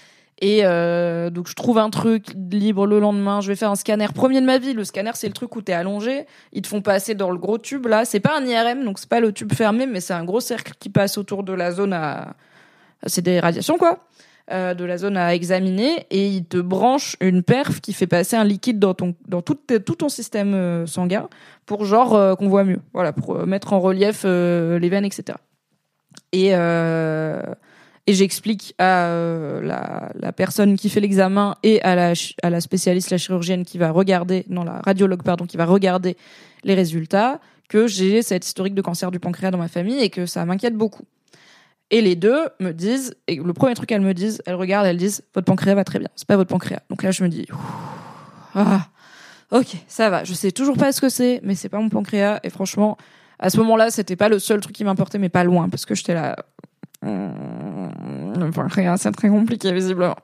Et euh, donc je trouve un truc libre le lendemain, je vais faire un scanner premier de ma vie. Le scanner c'est le truc où t'es allongé, ils te font passer dans le gros tube là. C'est pas un IRM donc c'est pas le tube fermé, mais c'est un gros cercle qui passe autour de la zone à, c'est des radiations quoi, euh, de la zone à examiner et ils te branchent une perf qui fait passer un liquide dans ton dans tout, ton système euh, sanguin pour genre qu'on voit mieux. Voilà pour mettre en relief les veines etc. Et et j'explique à euh, la, personne qui fait l'examen et à la, à la spécialiste, la chirurgienne qui va regarder, non la radiologue pardon, qui va regarder les résultats, que j'ai cette historique de cancer du pancréas dans ma famille et que ça m'inquiète beaucoup. Et les deux me disent, et le premier truc qu'elles me disent, elles regardent, elles disent, votre pancréas va très bien, c'est pas votre pancréas. Donc là je me dis, ah, ok, ça va, je sais toujours pas ce que c'est, mais c'est pas mon pancréas et franchement, à ce moment-là, c'était pas le seul truc qui m'importait, mais pas loin, parce que j'étais là, Enfin, c'est très compliqué, visiblement.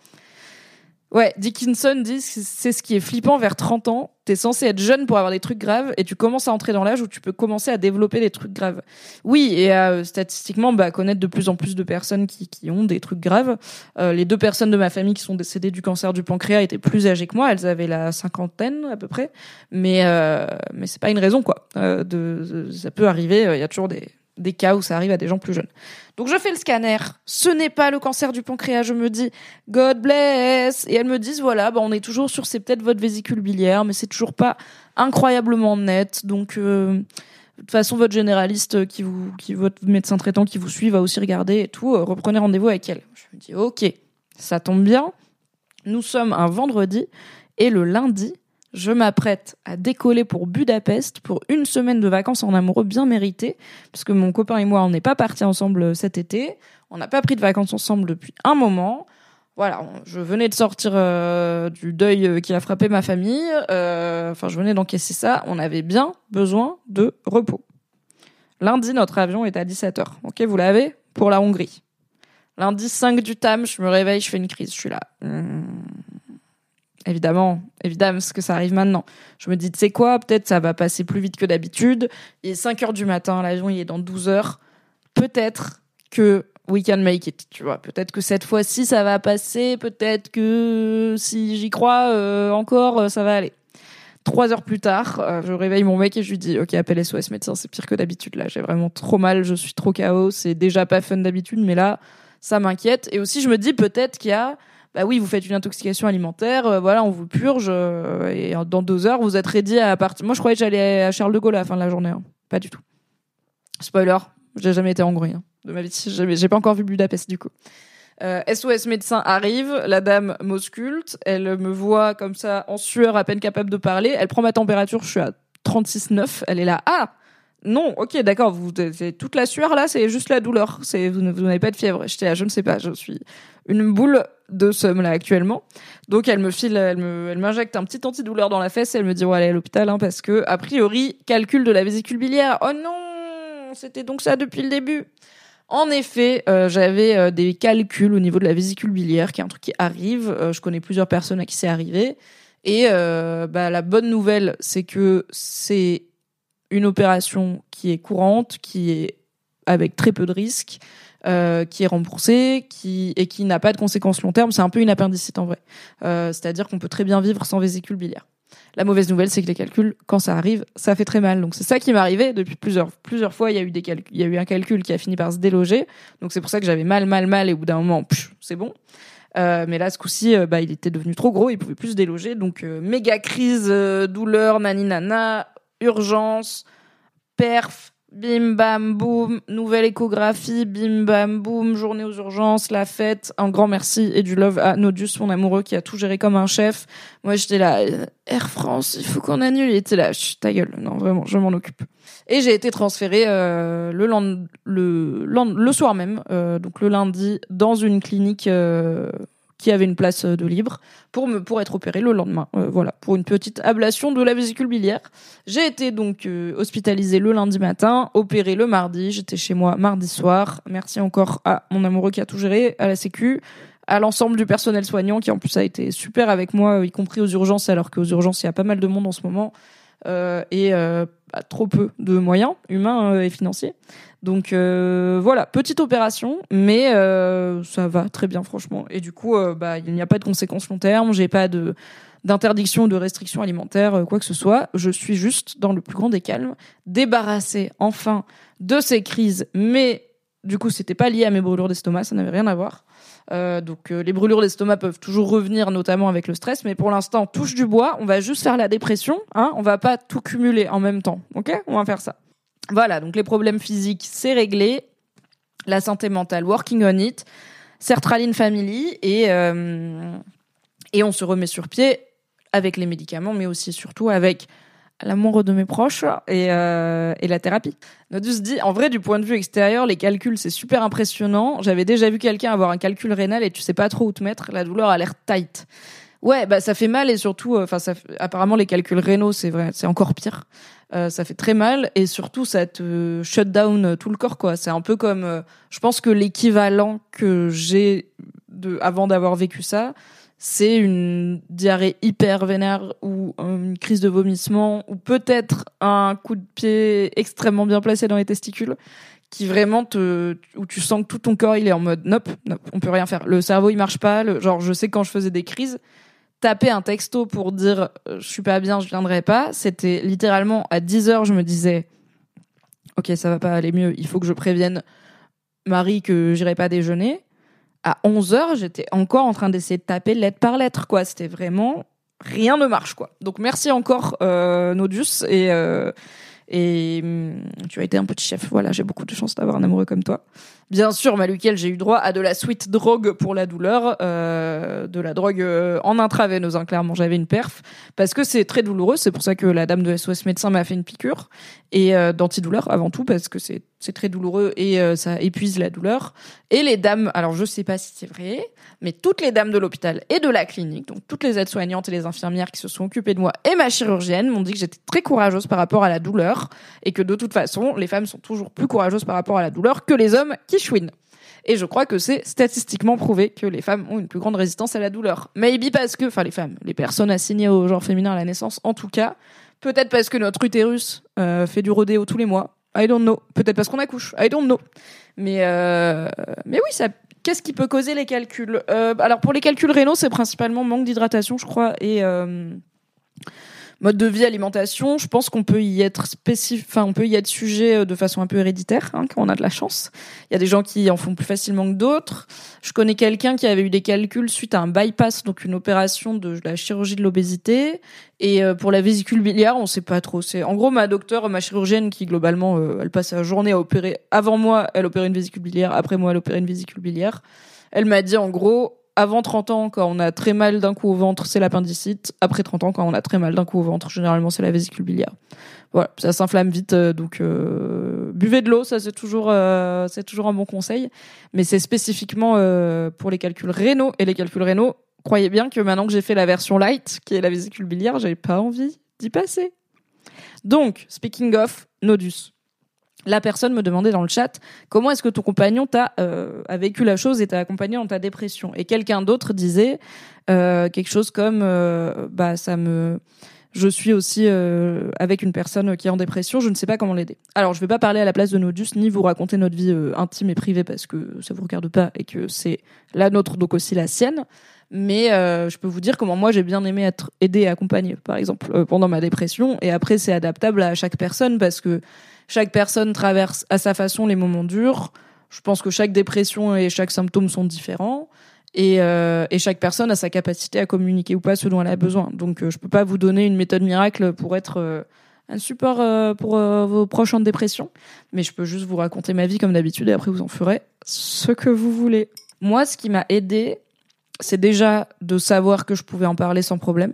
Ouais, Dickinson dit que c'est ce qui est flippant vers 30 ans. T'es censé être jeune pour avoir des trucs graves et tu commences à entrer dans l'âge où tu peux commencer à développer des trucs graves. Oui, et euh, statistiquement, bah, connaître de plus en plus de personnes qui, qui ont des trucs graves. Euh, les deux personnes de ma famille qui sont décédées du cancer du pancréas étaient plus âgées que moi. Elles avaient la cinquantaine à peu près. Mais, euh, mais c'est pas une raison, quoi. Euh, de, ça peut arriver. Il y a toujours des, des cas où ça arrive à des gens plus jeunes. Donc je fais le scanner, ce n'est pas le cancer du pancréas, je me dis God bless et elles me disent voilà, bah on est toujours sur c'est peut-être votre vésicule biliaire mais c'est toujours pas incroyablement net. Donc euh, de toute façon votre généraliste qui vous qui votre médecin traitant qui vous suit va aussi regarder et tout, euh, reprenez rendez-vous avec elle. Je me dis OK, ça tombe bien. Nous sommes un vendredi et le lundi, je m'apprête à décoller pour Budapest pour une semaine de vacances en amoureux bien méritées, parce que mon copain et moi, on n'est pas partis ensemble cet été, on n'a pas pris de vacances ensemble depuis un moment. Voilà, je venais de sortir euh, du deuil qui a frappé ma famille, euh, enfin je venais d'encaisser ça, on avait bien besoin de repos. Lundi, notre avion est à 17h, ok, vous l'avez Pour la Hongrie. Lundi 5 du TAM, je me réveille, je fais une crise, je suis là. Mmh évidemment, évidemment, ce que ça arrive maintenant. Je me dis, tu sais quoi, peut-être ça va passer plus vite que d'habitude. Il est 5 heures du matin, l'avion est dans 12 heures. Peut-être que we can make it, tu vois. Peut-être que cette fois-ci ça va passer, peut-être que si j'y crois euh, encore, ça va aller. Trois heures plus tard, euh, je réveille mon mec et je lui dis Ok, appelle SOS médecin, c'est pire que d'habitude. Là, j'ai vraiment trop mal, je suis trop chaos. C'est déjà pas fun d'habitude, mais là, ça m'inquiète. Et aussi, je me dis peut-être qu'il y a bah oui, vous faites une intoxication alimentaire, euh, voilà, on vous purge, euh, et dans deux heures, vous êtes ready à partir. Moi, je croyais que j'allais à Charles de Gaulle à la fin de la journée. Hein. Pas du tout. Spoiler, j'ai jamais été en Hongrie hein, de ma vie. J'ai pas encore vu Budapest du coup. Euh, SOS médecin arrive, la dame m'ausculte, elle me voit comme ça en sueur, à peine capable de parler, elle prend ma température, je suis à 36,9, elle est là, ah non, ok, d'accord, vous, toute la sueur là, c'est juste la douleur, c'est vous, vous n'avez pas de fièvre. J'étais je ne sais pas, je suis une boule de somme là actuellement. Donc elle me file, elle me, elle m'injecte un petit antidouleur dans la fesse et elle me dit ouais allez à l'hôpital hein, parce que a priori calcul de la vésicule biliaire. Oh non, c'était donc ça depuis le début. En effet, euh, j'avais euh, des calculs au niveau de la vésicule biliaire, qui est un truc qui arrive. Euh, je connais plusieurs personnes à qui c'est arrivé. Et bah, la bonne nouvelle, c'est que c'est une opération qui est courante, qui est avec très peu de risques, euh, qui est remboursée, qui et qui n'a pas de conséquences long terme. C'est un peu une appendicite en vrai. Euh, C'est-à-dire qu'on peut très bien vivre sans vésicule biliaire. La mauvaise nouvelle, c'est que les calculs, quand ça arrive, ça fait très mal. Donc c'est ça qui arrivé depuis plusieurs plusieurs fois. Il y a eu des il y a eu un calcul qui a fini par se déloger. Donc c'est pour ça que j'avais mal, mal, mal, et au bout d'un moment, c'est bon. Euh, mais là, ce coup-ci, euh, bah, il était devenu trop gros, il pouvait plus se déloger. Donc, euh, méga crise, euh, douleur, naninana, urgence, perf, Bim bam boum, nouvelle échographie, bim bam boum, journée aux urgences, la fête. Un grand merci et du love à Nodus, mon amoureux, qui a tout géré comme un chef. Moi, j'étais là, euh, Air France, il faut qu'on annule. Il était là, ta gueule, non vraiment, je m'en occupe. Et j'ai été transférée euh, le soir même, euh, donc le lundi, dans une clinique qui avait une place euh, de libre pour me pour être opéré le lendemain. Euh, voilà, pour une petite ablation de la vésicule biliaire. J'ai été donc euh, hospitalisée le lundi matin, opérée le mardi. J'étais chez moi mardi soir. Merci encore à mon amoureux qui a tout géré, à la Sécu, à l'ensemble du personnel soignant qui en plus a été super avec moi, y compris aux urgences, alors qu'aux urgences il y a pas mal de monde en ce moment. Euh, et euh, trop peu de moyens humains et financiers. Donc euh, voilà, petite opération, mais euh, ça va très bien franchement. Et du coup, euh, bah, il n'y a pas de conséquences long terme, j'ai pas de d'interdiction de restriction alimentaire, quoi que ce soit. Je suis juste dans le plus grand des calmes, débarrassée enfin de ces crises, mais du coup, c'était pas lié à mes brûlures d'estomac, ça n'avait rien à voir. Donc les brûlures d'estomac peuvent toujours revenir, notamment avec le stress, mais pour l'instant, touche du bois, on va juste faire la dépression, hein, on va pas tout cumuler en même temps, ok? On va faire ça. Voilà, donc les problèmes physiques, c'est réglé. La santé mentale, working on it. Sertraline Family et, euh, et on se remet sur pied avec les médicaments, mais aussi surtout avec l'amour de mes proches et, euh, et la thérapie. Nodus dit, en vrai, du point de vue extérieur, les calculs, c'est super impressionnant. J'avais déjà vu quelqu'un avoir un calcul rénal et tu sais pas trop où te mettre. La douleur a l'air tight. Ouais, bah ça fait mal et surtout, euh, enfin, ça, apparemment les calculs rénaux, c'est vrai, c'est encore pire. Euh, ça fait très mal et surtout ça te shut down tout le corps quoi. C'est un peu comme, euh, je pense que l'équivalent que j'ai de avant d'avoir vécu ça, c'est une diarrhée hyper vénère ou une crise de vomissement ou peut-être un coup de pied extrêmement bien placé dans les testicules qui vraiment te où tu sens que tout ton corps il est en mode nope, nope on peut rien faire le cerveau il marche pas le, genre je sais quand je faisais des crises taper un texto pour dire euh, je suis pas bien, je viendrai pas, c'était littéralement à 10 heures, je me disais OK, ça va pas aller mieux, il faut que je prévienne Marie que j'irai pas déjeuner. À 11 heures, j'étais encore en train d'essayer de taper lettre par lettre quoi, c'était vraiment rien ne marche quoi. Donc merci encore euh, Nodus et euh, et hum, tu as été un petit chef. Voilà, j'ai beaucoup de chance d'avoir un amoureux comme toi. Bien sûr, Maluquel, j'ai eu droit à de la sweet drogue pour la douleur, euh, de la drogue euh, en intraveineuse, hein, clairement, j'avais une perf, parce que c'est très douloureux, c'est pour ça que la dame de SOS médecin m'a fait une piqûre, et euh, d'antidouleur avant tout, parce que c'est c'est très douloureux et euh, ça épuise la douleur. Et les dames, alors je sais pas si c'est vrai, mais toutes les dames de l'hôpital et de la clinique, donc toutes les aides-soignantes et les infirmières qui se sont occupées de moi et ma chirurgienne m'ont dit que j'étais très courageuse par rapport à la douleur et que de toute façon, les femmes sont toujours plus courageuses par rapport à la douleur que les hommes qui Et je crois que c'est statistiquement prouvé que les femmes ont une plus grande résistance à la douleur. Maybe parce que, enfin les femmes, les personnes assignées au genre féminin à la naissance, en tout cas, peut-être parce que notre utérus euh, fait du rodéo tous les mois. I don't know. Peut-être parce qu'on accouche. I don't know. Mais euh, mais oui. Qu'est-ce qui peut causer les calculs? Euh, Alors pour les calculs rénaux, c'est principalement manque d'hydratation, je crois, et mode de vie, alimentation, je pense qu'on peut y être spécifique, enfin on peut y être sujet euh, de façon un peu héréditaire hein, quand on a de la chance. Il y a des gens qui en font plus facilement que d'autres. Je connais quelqu'un qui avait eu des calculs suite à un bypass, donc une opération de la chirurgie de l'obésité. Et euh, pour la vésicule biliaire, on sait pas trop. C'est en gros ma docteure, ma chirurgienne qui globalement, euh, elle passe sa journée à opérer. Avant moi, elle opérait une vésicule biliaire. Après moi, elle opérait une vésicule biliaire. Elle m'a dit en gros, avant 30 ans, quand on a très mal d'un coup au ventre, c'est l'appendicite. Après 30 ans, quand on a très mal d'un coup au ventre, généralement, c'est la vésicule biliaire. Voilà, ça s'inflamme vite, euh, donc euh, buvez de l'eau, ça c'est toujours, euh, c'est toujours un bon conseil. Mais c'est spécifiquement pour les calculs rénaux et les calculs rénaux. Croyez bien que maintenant que j'ai fait la version light, qui est la vésicule biliaire, j'avais pas envie d'y passer. Donc, speaking of, nodus la personne me demandait dans le chat comment est-ce que ton compagnon t'a euh, vécu la chose et t'a accompagné dans ta dépression? Et quelqu'un d'autre disait euh, quelque chose comme euh, bah ça me je suis aussi avec une personne qui est en dépression, je ne sais pas comment l'aider. Alors, je ne vais pas parler à la place de Nodus ni vous raconter notre vie intime et privée parce que ça vous regarde pas et que c'est la nôtre donc aussi la sienne. Mais je peux vous dire comment moi j'ai bien aimé être aidé et accompagné, par exemple, pendant ma dépression. Et après, c'est adaptable à chaque personne parce que chaque personne traverse à sa façon les moments durs. Je pense que chaque dépression et chaque symptôme sont différents. Et, euh, chaque personne a sa capacité à communiquer ou pas ce dont elle a besoin. Donc, euh, je peux pas vous donner une méthode miracle pour être euh, un support euh, pour vos proches en dépression. Mais je peux juste vous raconter ma vie comme d'habitude et après vous en ferez ce que vous voulez. Moi, ce qui m'a aidé, c'est déjà de savoir que je pouvais en parler sans problème.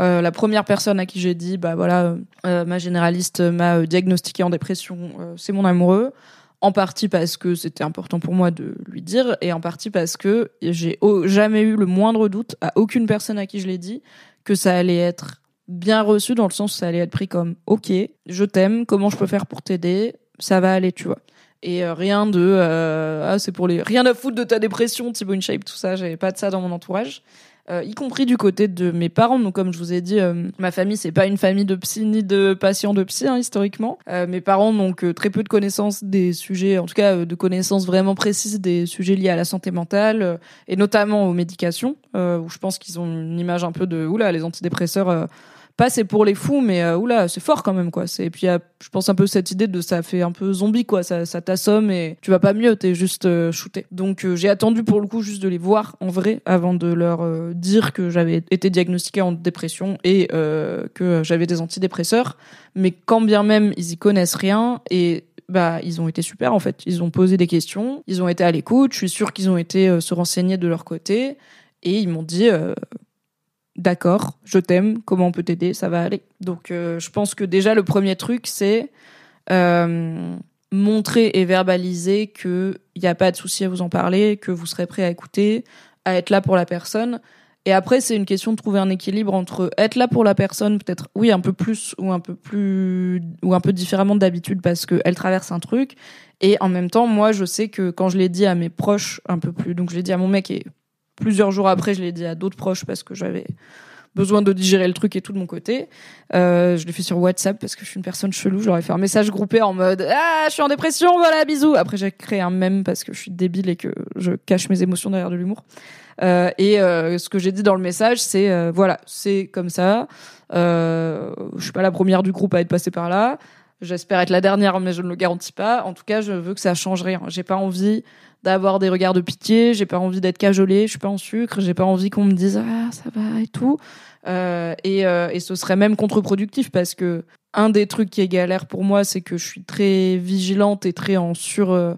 Euh, la première personne à qui j'ai dit, bah voilà, euh, ma généraliste m'a diagnostiqué en dépression, euh, c'est mon amoureux. En partie parce que c'était important pour moi de lui dire, et en partie parce que j'ai jamais eu le moindre doute à aucune personne à qui je l'ai dit que ça allait être bien reçu dans le sens où ça allait être pris comme ok, je t'aime, comment je peux faire pour t'aider, ça va aller, tu vois. Et rien de ah c'est pour les rien à foutre de ta dépression, Thibaut InShape, tout ça, j'avais pas de ça dans mon entourage. Euh, y compris du côté de mes parents. Donc, comme je vous ai dit, euh, ma famille, c'est pas une famille de psy ni de patients de psy, hein, historiquement. Euh, mes parents n'ont que très peu de connaissances des sujets, en tout cas de connaissances vraiment précises des sujets liés à la santé mentale, et notamment aux médications, où je pense qu'ils ont une image un peu de, oula, les antidépresseurs pas c'est pour les fous, mais euh, oula, c'est fort quand même quoi. Et puis je pense un peu cette idée de ça fait un peu zombie quoi. Ça, ça t'assomme et tu vas pas mieux, t'es juste euh, shooté. Donc euh, j'ai attendu pour le coup juste de les voir en vrai avant de leur euh, dire que j'avais été diagnostiquée en dépression et que j'avais des antidépresseurs. Mais quand bien même ils y connaissent rien et bah ils ont été super en fait. Ils ont posé des questions, ils ont été à l'écoute. Je suis sûre qu'ils ont été se renseigner de leur côté et ils m'ont dit d'accord, je t'aime, comment on peut t'aider, ça va aller. Donc euh, je pense que déjà le premier truc c'est euh, montrer et verbaliser que il n'y a pas de souci à vous en parler, que vous serez prêt à écouter, à être là pour la personne. Et après c'est une question de trouver un équilibre entre être là pour la personne, peut-être oui un peu plus ou un peu plus ou un peu différemment d'habitude parce qu'elle traverse un truc. Et en même temps, moi je sais que quand je l'ai dit à mes proches un peu plus, donc je l'ai dit à mon mec et plusieurs jours après, je l'ai dit à d'autres proches parce que j'avais besoin de digérer le truc et tout de mon côté. Euh, je l'ai fait sur WhatsApp parce que je suis une personne chelou. Je leur ai fait un message groupé en mode ah je suis en dépression, voilà bisous. Après j'ai créé un mème parce que je suis débile et que je cache mes émotions derrière de l'humour. Euh, et euh, ce que j'ai dit dans le message, c'est voilà, c'est comme ça. Je suis pas la première du groupe à être passée par là. J'espère être la dernière, mais je ne le garantis pas. En tout cas, je veux que ça change rien. J'ai pas envie d'avoir des regards de pitié, j'ai pas envie d'être cajolée, je suis pas en sucre, j'ai pas envie qu'on me dise ah ça va et tout. Euh, et, euh, et ce serait même contre-productif parce que un des trucs qui est galère pour moi, c'est que je suis très vigilante et très en sur euh,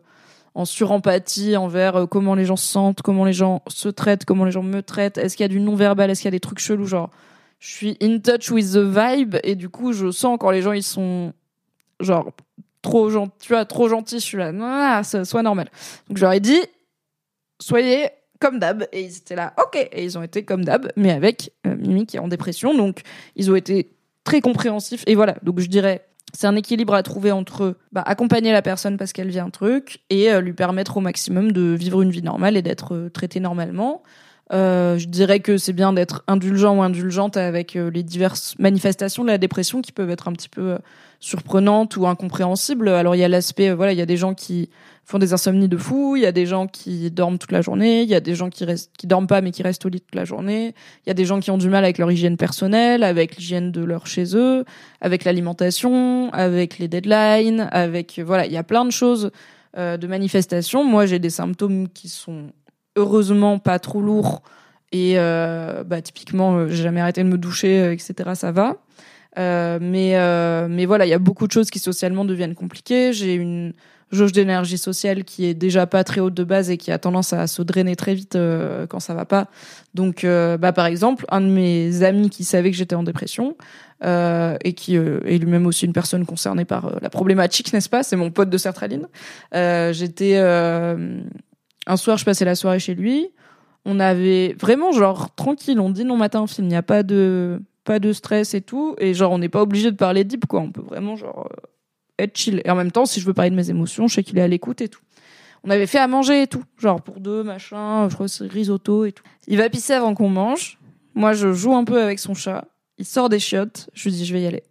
surempathie envers euh, comment les gens se sentent, comment les gens se traitent, comment les gens me traitent. Est-ce qu'il y a du non-verbal, est-ce qu'il y a des trucs chelous? Genre je suis in touch with the vibe et du coup je sens quand les gens ils sont genre trop gentil, tu vois, trop gentil, je suis là, non, normal. Donc je leur ai dit, soyez comme d'hab, et ils étaient là, ok, et ils ont été comme d'hab, mais avec euh, Mimi qui est en dépression, donc ils ont été très compréhensifs, et voilà, donc je dirais, c'est un équilibre à trouver entre bah, accompagner la personne parce qu'elle vit un truc et euh, lui permettre au maximum de vivre une vie normale et d'être euh, traité normalement. Euh, je dirais que c'est bien d'être indulgent ou indulgente avec euh, les diverses manifestations de la dépression qui peuvent être un petit peu euh, surprenantes ou incompréhensibles. Alors il y a l'aspect, voilà, il y a des gens qui font des insomnies de fou, il y a des gens qui dorment toute la journée, il y a des gens qui restent, qui dorment pas mais qui restent au lit toute la journée, il y a des gens qui ont du mal avec leur hygiène personnelle, avec l'hygiène de leur chez eux, avec l'alimentation, avec les deadlines, avec voilà, il y a plein de choses de manifestations. Moi j'ai des symptômes qui sont heureusement pas trop lourd et euh, bah typiquement euh, j'ai jamais arrêté de me doucher euh, etc ça va. Euh, mais euh, mais voilà il y a beaucoup de choses qui socialement deviennent compliquées. J'ai une jauge d'énergie sociale qui est déjà pas très haute de base et qui a tendance à se drainer très vite euh, quand ça va pas. Donc bah par exemple un de mes amis qui savait que j'étais en dépression et qui est lui-même aussi une personne concernée par la problématique <laughs> n'est-ce pas? C'est mon pote de sertraline. J'étais un soir, je passais la soirée chez lui. On avait vraiment genre tranquille, on dit non matin au film, il n'y a pas de pas de stress et tout et genre on n'est pas obligé de parler deep quoi, on peut vraiment genre euh, être chill. Et en même temps, si je veux parler de mes émotions, je sais qu'il est à l'écoute et tout. On avait fait à manger et tout, genre pour deux, machin, je crois c'est risotto et tout. Il va pisser avant qu'on mange. Moi, je joue un peu avec son chat. Il sort des chiottes. Je lui dis, je vais y aller.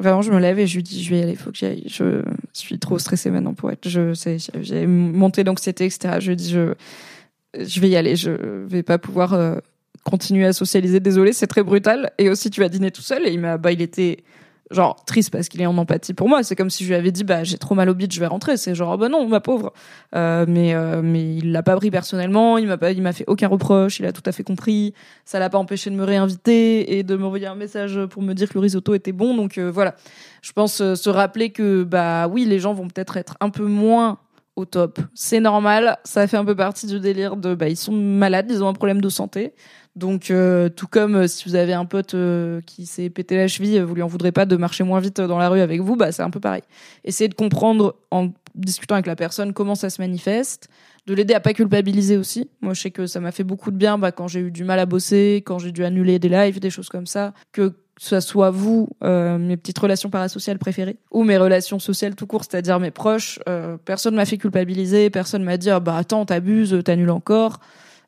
Vraiment, je me lève et je lui dis, je vais y aller, faut que j'y. Je suis trop stressée maintenant pour être. Je sais, j'ai monté d'anxiété, etc. Je lui dis, je, je vais y aller. Je vais pas pouvoir euh, continuer à socialiser. Désolé, c'est très brutal. Et aussi, tu vas dîner tout seul. Et il m'a, bah, il était genre triste parce qu'il est en empathie pour moi. C'est comme si je lui avais dit bah j'ai trop mal au bide, je vais rentrer. C'est genre oh, bah non ma pauvre. Euh, mais euh, mais il l'a pas pris personnellement. Il m'a pas il m'a fait aucun reproche. Il a tout à fait compris. Ça l'a pas empêché de me réinviter et de m'envoyer un message pour me dire que le risotto était bon. Donc euh, voilà. Je pense se rappeler que bah oui les gens vont peut-être être un peu moins au top. C'est normal, ça fait un peu partie du délire de bah ils sont malades, ils ont un problème de santé. Donc, euh, tout comme euh, si vous avez un pote euh, qui s'est pété la cheville, vous lui en voudrez pas de marcher moins vite dans la rue avec vous, bah c'est un peu pareil. Essayez de comprendre en discutant avec la personne comment ça se manifeste, de l'aider à pas culpabiliser aussi. Moi, je sais que ça m'a fait beaucoup de bien bah, quand j'ai eu du mal à bosser, quand j'ai dû annuler des lives, des choses comme ça, que ce soit vous, mes petites relations parasociales préférées, ou mes relations sociales tout court, c'est-à-dire mes proches, personne m'a fait culpabiliser, personne m'a dit ah, bah attends t'abuses, t'annules encore.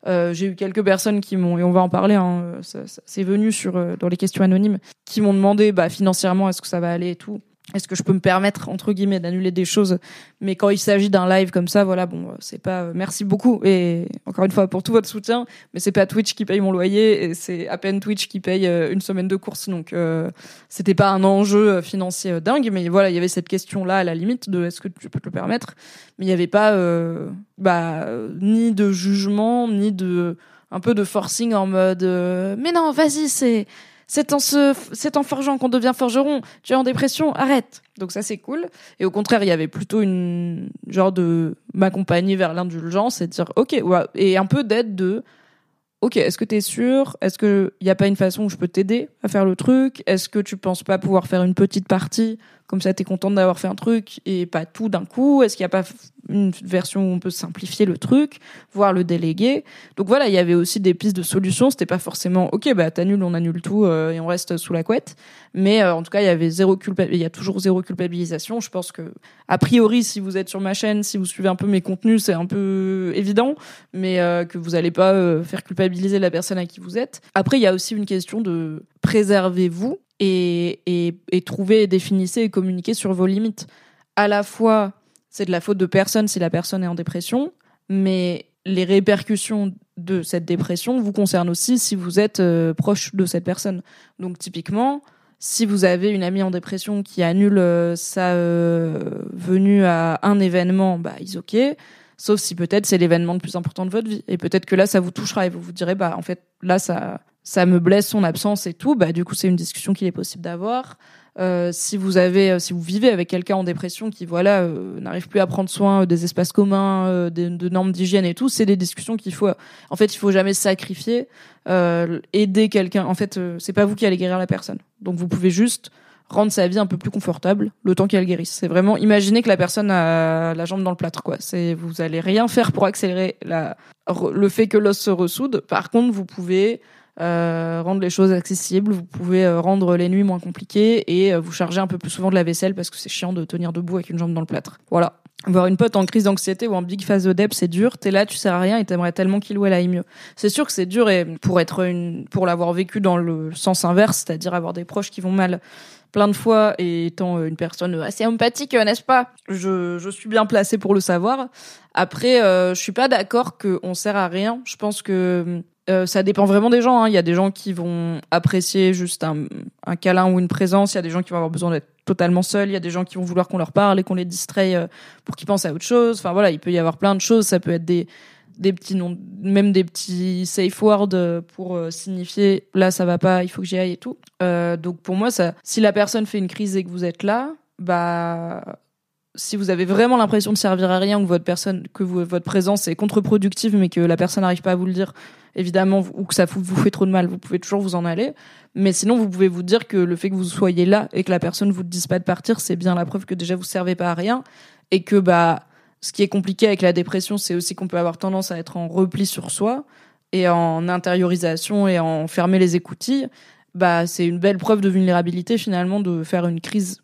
Euh, j'ai eu quelques personnes qui m'ont, et on va en parler, hein, c'est venu sur euh, dans les questions anonymes, qui m'ont demandé bah, financièrement est-ce que ça va aller et tout est-ce que je peux me permettre entre guillemets d'annuler des choses mais quand il s'agit d'un live comme ça voilà bon c'est pas merci beaucoup et encore une fois pour tout votre soutien mais c'est pas Twitch qui paye mon loyer et c'est à peine Twitch qui paye euh, une semaine de course donc euh, c'était pas un enjeu financier dingue mais voilà il y avait cette question là à la limite de est-ce que tu peux te le permettre mais il y avait pas euh, bah ni de jugement ni de un peu de forcing en mode mais non vas-y c'est c'est en forgeant qu'on devient forgeron. Tu es en dépression, arrête. Donc ça c'est cool. Et au contraire, il y avait plutôt une genre de m'accompagner vers l'indulgence et dire ok, et un peu d'aide de ok, est-ce que tu es sûr? Est-ce qu'il n'y a pas une façon où je peux t'aider à faire le truc? Est-ce que tu penses pas pouvoir faire une petite partie Comme ça, tu es contente d'avoir fait un truc et pas tout d'un coup Est-ce qu'il n'y a pas une version où on peut simplifier le truc, voire le déléguer? Donc voilà, il y avait aussi des pistes de solutions. C'était pas forcément ok, bah t'annules, on annule tout euh, et on reste sous la couette. Mais euh, en tout cas, il y avait zéro il y a toujours zéro culpabilisation. Je pense que a priori, si vous êtes sur ma chaîne, si vous suivez un peu mes contenus, c'est un peu évident, mais euh, que vous allez pas faire culpabiliser la personne à qui vous êtes. Après, il y a aussi une question de préservez-vous et, et, trouver, définissez et communiquer sur vos limites. À la fois c'est de la faute de personne si la personne est en dépression, mais les répercussions de cette dépression vous concernent aussi si vous êtes euh, proche de cette personne. Donc typiquement, si vous avez une amie en dépression qui annule euh, sa euh, venue à un événement, bah ils ok. Sauf si peut-être c'est l'événement le plus important de votre vie. Et peut-être que là, ça vous touchera et vous vous direz, bah en fait, là, ça, ça me blesse son absence et tout. Bah du coup, c'est une discussion qu'il est possible d'avoir. Euh, si vous avez, euh, si vous vivez avec quelqu'un en dépression qui voilà euh, n'arrive plus à prendre soin des espaces communs, de normes d'hygiène et tout, c'est des discussions qu'il faut. En fait, il faut jamais sacrifier, aider quelqu'un. En fait, c'est pas vous qui allez guérir la personne. Donc vous pouvez juste rendre sa vie un peu plus confortable le temps qu'elle guérisse. C'est vraiment imaginer que la personne a la jambe dans le plâtre quoi. C'est vous allez rien faire pour accélérer la, le fait que l'os se ressoude. Par contre, vous pouvez euh, rendre les choses accessibles, vous pouvez euh, rendre les nuits moins compliquées et euh, vous charger un peu plus souvent de la vaisselle parce que c'est chiant de tenir debout avec une jambe dans le plâtre. Voilà. Voir une pote en crise d'anxiété ou en big phase de dep, c'est dur. T'es là, tu sers à rien et t'aimerais tellement qu'il ou elle aille mieux. C'est sûr que c'est dur et pour être une, pour l'avoir vécu dans le sens inverse, c'est-à-dire avoir des proches qui vont mal plein de fois et étant une personne assez empathique, n'est-ce pas? Je, je suis bien placée pour le savoir. Après, je suis pas d'accord qu'on sert à rien. Je pense que euh, ça dépend vraiment des gens. Hein. Il y a des gens qui vont apprécier juste un, un câlin ou une présence. Il y a des gens qui vont avoir besoin d'être totalement seuls. Il y a des gens qui vont vouloir qu'on leur parle et qu'on les distrait euh, pour qu'ils pensent à autre chose. Enfin voilà, il peut y avoir plein de choses. Ça peut être des des petits noms, même des petits safe words pour euh, signifier là ça va pas, il faut que j'y aille et tout. donc pour moi, ça, si la personne fait une crise et que vous êtes là, bah si vous avez vraiment l'impression de servir à rien ou que votre personne, que votre présence est contre-productive, mais que la personne n'arrive pas à vous le dire, évidemment, ou que ça vous fait trop de mal, vous pouvez toujours vous en aller. Mais sinon, vous pouvez vous dire que le fait que vous soyez là et que la personne vous dise pas de partir, c'est bien la preuve que déjà vous servez pas à rien et que bah ce qui est compliqué avec la dépression, c'est aussi qu'on peut avoir tendance à être en repli sur soi et en intériorisation et en fermer les écoutilles. Bah, c'est une belle preuve de vulnérabilité finalement de faire une crise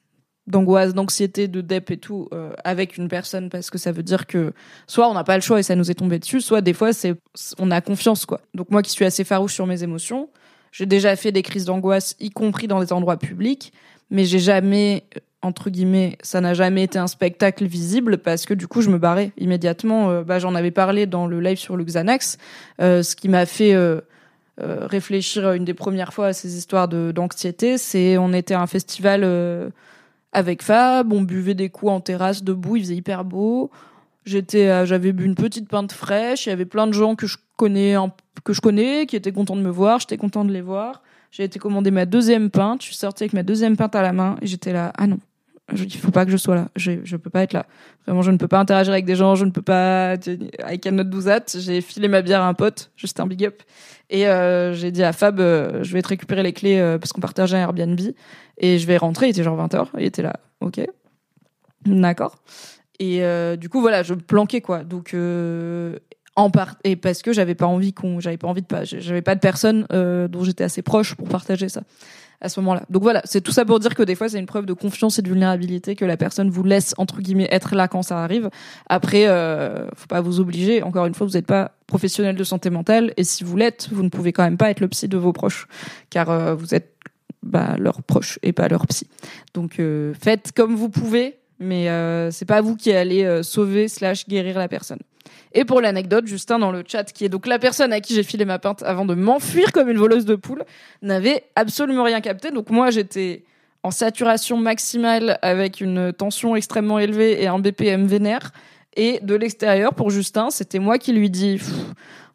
d'angoisse, d'anxiété, de dep et tout euh, avec une personne parce que ça veut dire que soit on n'a pas le choix et ça nous est tombé dessus, soit des fois c'est on a confiance quoi. Donc moi qui suis assez farouche sur mes émotions, j'ai déjà fait des crises d'angoisse y compris dans des endroits publics, mais j'ai jamais entre guillemets, ça n'a jamais été un spectacle visible parce que du coup je me barrais immédiatement. Euh, bah, j'en avais parlé dans le live sur le Xanax, euh, ce qui m'a fait euh, réfléchir une des premières fois à ces histoires d'anxiété, c'est on était à un festival euh, avec Fab, on buvait des coups en terrasse debout, il faisait hyper beau. J'étais, euh, j'avais bu une petite pinte fraîche. Il y avait plein de gens que je connais, que je connais, qui étaient contents de me voir. J'étais content de les voir. J'ai été commander ma deuxième pinte. Je suis sortie avec ma deuxième pinte à la main et j'étais là. Ah non, je, il faut pas que je sois là. Je, je peux pas être là. Vraiment, je ne peux pas interagir avec des gens. Je ne peux pas. I cannot do that. J'ai filé ma bière à un pote, juste un big up. Et euh, j'ai dit à Fab, euh, je vais te récupérer les clés euh, parce qu'on partageait un Airbnb et je vais rentrer. Il était genre 20h. Il était là. Ok. D'accord. Et du coup, voilà, je me planquais quoi. Donc en part et parce que j'avais pas envie qu'on, j'avais pas envie de pas, j'avais pas de personne dont j'étais assez proche pour partager ça à ce moment-là. Donc voilà, c'est tout ça pour dire que des fois c'est une preuve de confiance et de vulnérabilité que la personne vous laisse entre guillemets être là quand ça arrive. Après, euh, faut pas vous obliger. Encore une fois, vous n'êtes pas professionnel de santé mentale et si vous l'êtes, vous ne pouvez quand même pas être le psy de vos proches, car euh, vous êtes bah, leur proche et pas leur psy. Donc euh, faites comme vous pouvez, mais euh, c'est pas vous qui allez euh, sauver slash guérir la personne. Et pour l'anecdote, Justin dans le chat, qui est donc la personne à qui j'ai filé ma pinte avant de m'enfuir comme une voleuse de poule, n'avait absolument rien capté. Donc moi, j'étais en saturation maximale avec une tension extrêmement élevée et un BPM vénère. Et de l'extérieur, pour Justin, c'était moi qui lui dis,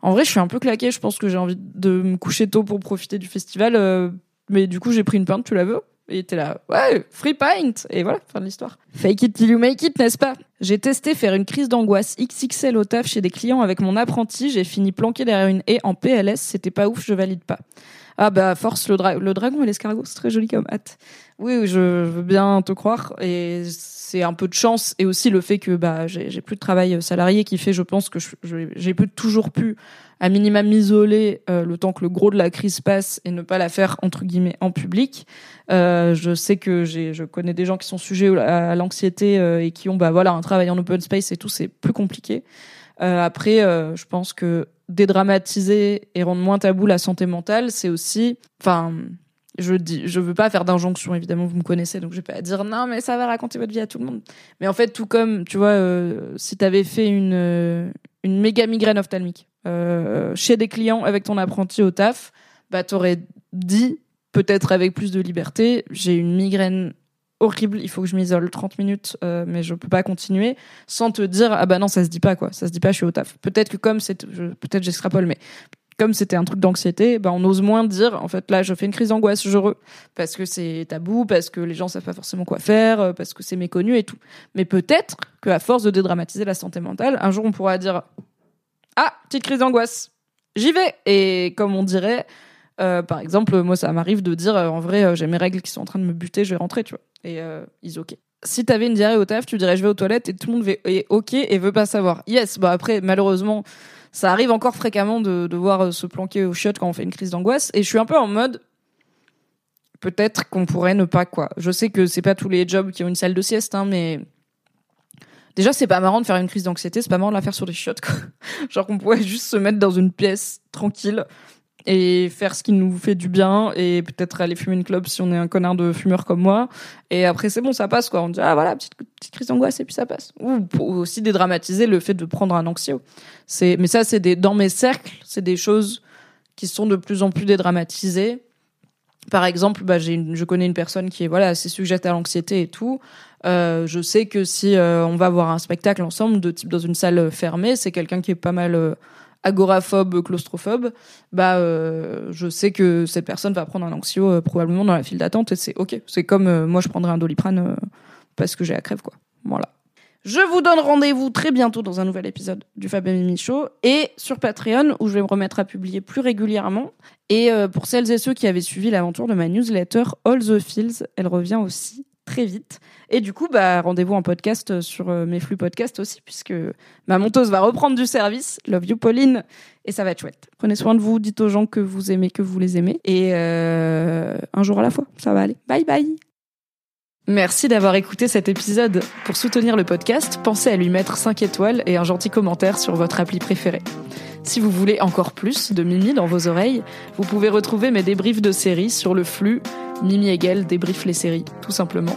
en vrai, je suis un peu claqué, je pense que j'ai envie de me coucher tôt pour profiter du festival. euh, mais du coup, j'ai pris une pinte, tu la veux? Et il était là, ouais, free pint. Et voilà, fin de l'histoire. Fake it till you make it, n'est-ce pas? J'ai testé faire une crise d'angoisse XXL au taf chez des clients avec mon apprenti. J'ai fini planqué derrière une haie en PLS. C'était pas ouf, je valide pas. Ah bah force le, dra- le dragon et l'escargot, c'est très joli comme hâte. Oui, je veux bien te croire et c'est un peu de chance et aussi le fait que bah j'ai plus de travail salarié qui fait, je pense que j'ai toujours pu à minima m'isoler euh, le temps que le gros de la crise passe et ne pas la faire entre guillemets en public. Euh, je sais que je connais des gens qui sont sujets à l'anxiété euh, et qui ont bah voilà un travail en open space et tout, c'est plus compliqué. Euh, après, euh, je pense que dédramatiser et rendre moins tabou la santé mentale, c'est aussi, enfin, je dis, je veux pas faire d'injonction, évidemment, vous me connaissez, donc je vais pas dire non, mais ça va raconter votre vie à tout le monde. Mais en fait, tout comme, tu vois, euh, si t'avais fait une une méga migraine ophtalmique chez des clients avec ton apprenti au taf, bah t'aurais dit peut-être avec plus de liberté, j'ai une migraine horrible, il faut que je m'isole 30 minutes, euh, mais je peux pas continuer, sans te dire ah bah non ça se dit pas quoi, ça se dit pas, je suis au taf. Peut-être que comme c'est, peut-être j'extrapole, mais comme c'était un truc d'anxiété, bah on ose moins dire en fait là je fais une crise d'angoisse, je re, parce que c'est tabou, parce que les gens savent pas forcément quoi faire, euh, parce que c'est méconnu et tout. Mais peut-être que à force de dédramatiser la santé mentale, un jour on pourra dire ah petite crise d'angoisse, j'y vais et comme on dirait euh, par exemple, moi, ça m'arrive de dire, euh, en vrai, euh, j'ai mes règles qui sont en train de me buter, je vais rentrer, tu vois. Et euh, ils ok. Si t'avais une diarrhée au taf, tu dirais, je vais aux toilettes et tout le monde est ok et veut pas savoir. Yes, bah après, malheureusement, ça arrive encore fréquemment de, de voir se planquer au shot quand on fait une crise d'angoisse. Et je suis un peu en mode, peut-être qu'on pourrait ne pas, quoi. Je sais que c'est pas tous les jobs qui ont une salle de sieste, hein, mais déjà, c'est pas marrant de faire une crise d'anxiété, c'est pas marrant de la faire sur des shots, quoi. <laughs> Genre qu'on pourrait juste se mettre dans une pièce tranquille et faire ce qui nous fait du bien et peut-être aller fumer une clope si on est un connard de fumeur comme moi. Et après c'est bon ça passe quoi. On dit ah voilà petite petite crise d'angoisse et puis ça passe. Ou aussi dédramatiser le fait de prendre un anxio c'est mais ça c'est des dans mes cercles c'est des choses qui sont de plus en plus dédramatisées. Par exemple bah j'ai je connais une personne qui est voilà assez sujette à l'anxiété et tout. Euh, je sais que si euh, on va voir un spectacle ensemble de type dans une salle fermée c'est quelqu'un qui est pas mal euh, agoraphobe, claustrophobe, bah euh, je sais que cette personne va prendre un anxio euh, probablement dans la file d'attente et c'est ok. C'est comme euh, moi je prendrais un doliprane parce que j'ai la crève quoi. Voilà. Je vous donne rendez-vous très bientôt dans un nouvel épisode du Fab Mimi Show et sur Patreon où je vais me remettre à publier plus régulièrement. Et pour celles et ceux qui avaient suivi l'aventure de ma newsletter All the Feels, elle revient aussi très vite. Et du coup, bah, rendez-vous en podcast sur euh, mes flux podcast aussi, puisque ma monteuse va reprendre du service. Love you, Pauline. Et ça va être chouette. Prenez soin de vous, dites aux gens que vous aimez, que vous les aimez. Et euh, un jour à la fois, ça va aller. Bye bye. Merci d'avoir écouté cet épisode. Pour soutenir le podcast, pensez à lui mettre 5 étoiles et un gentil commentaire sur votre appli préférée. Si vous voulez encore plus de Mimi dans vos oreilles, vous pouvez retrouver mes débriefs de séries sur le flux Mimi Hegel débrief les séries, tout simplement.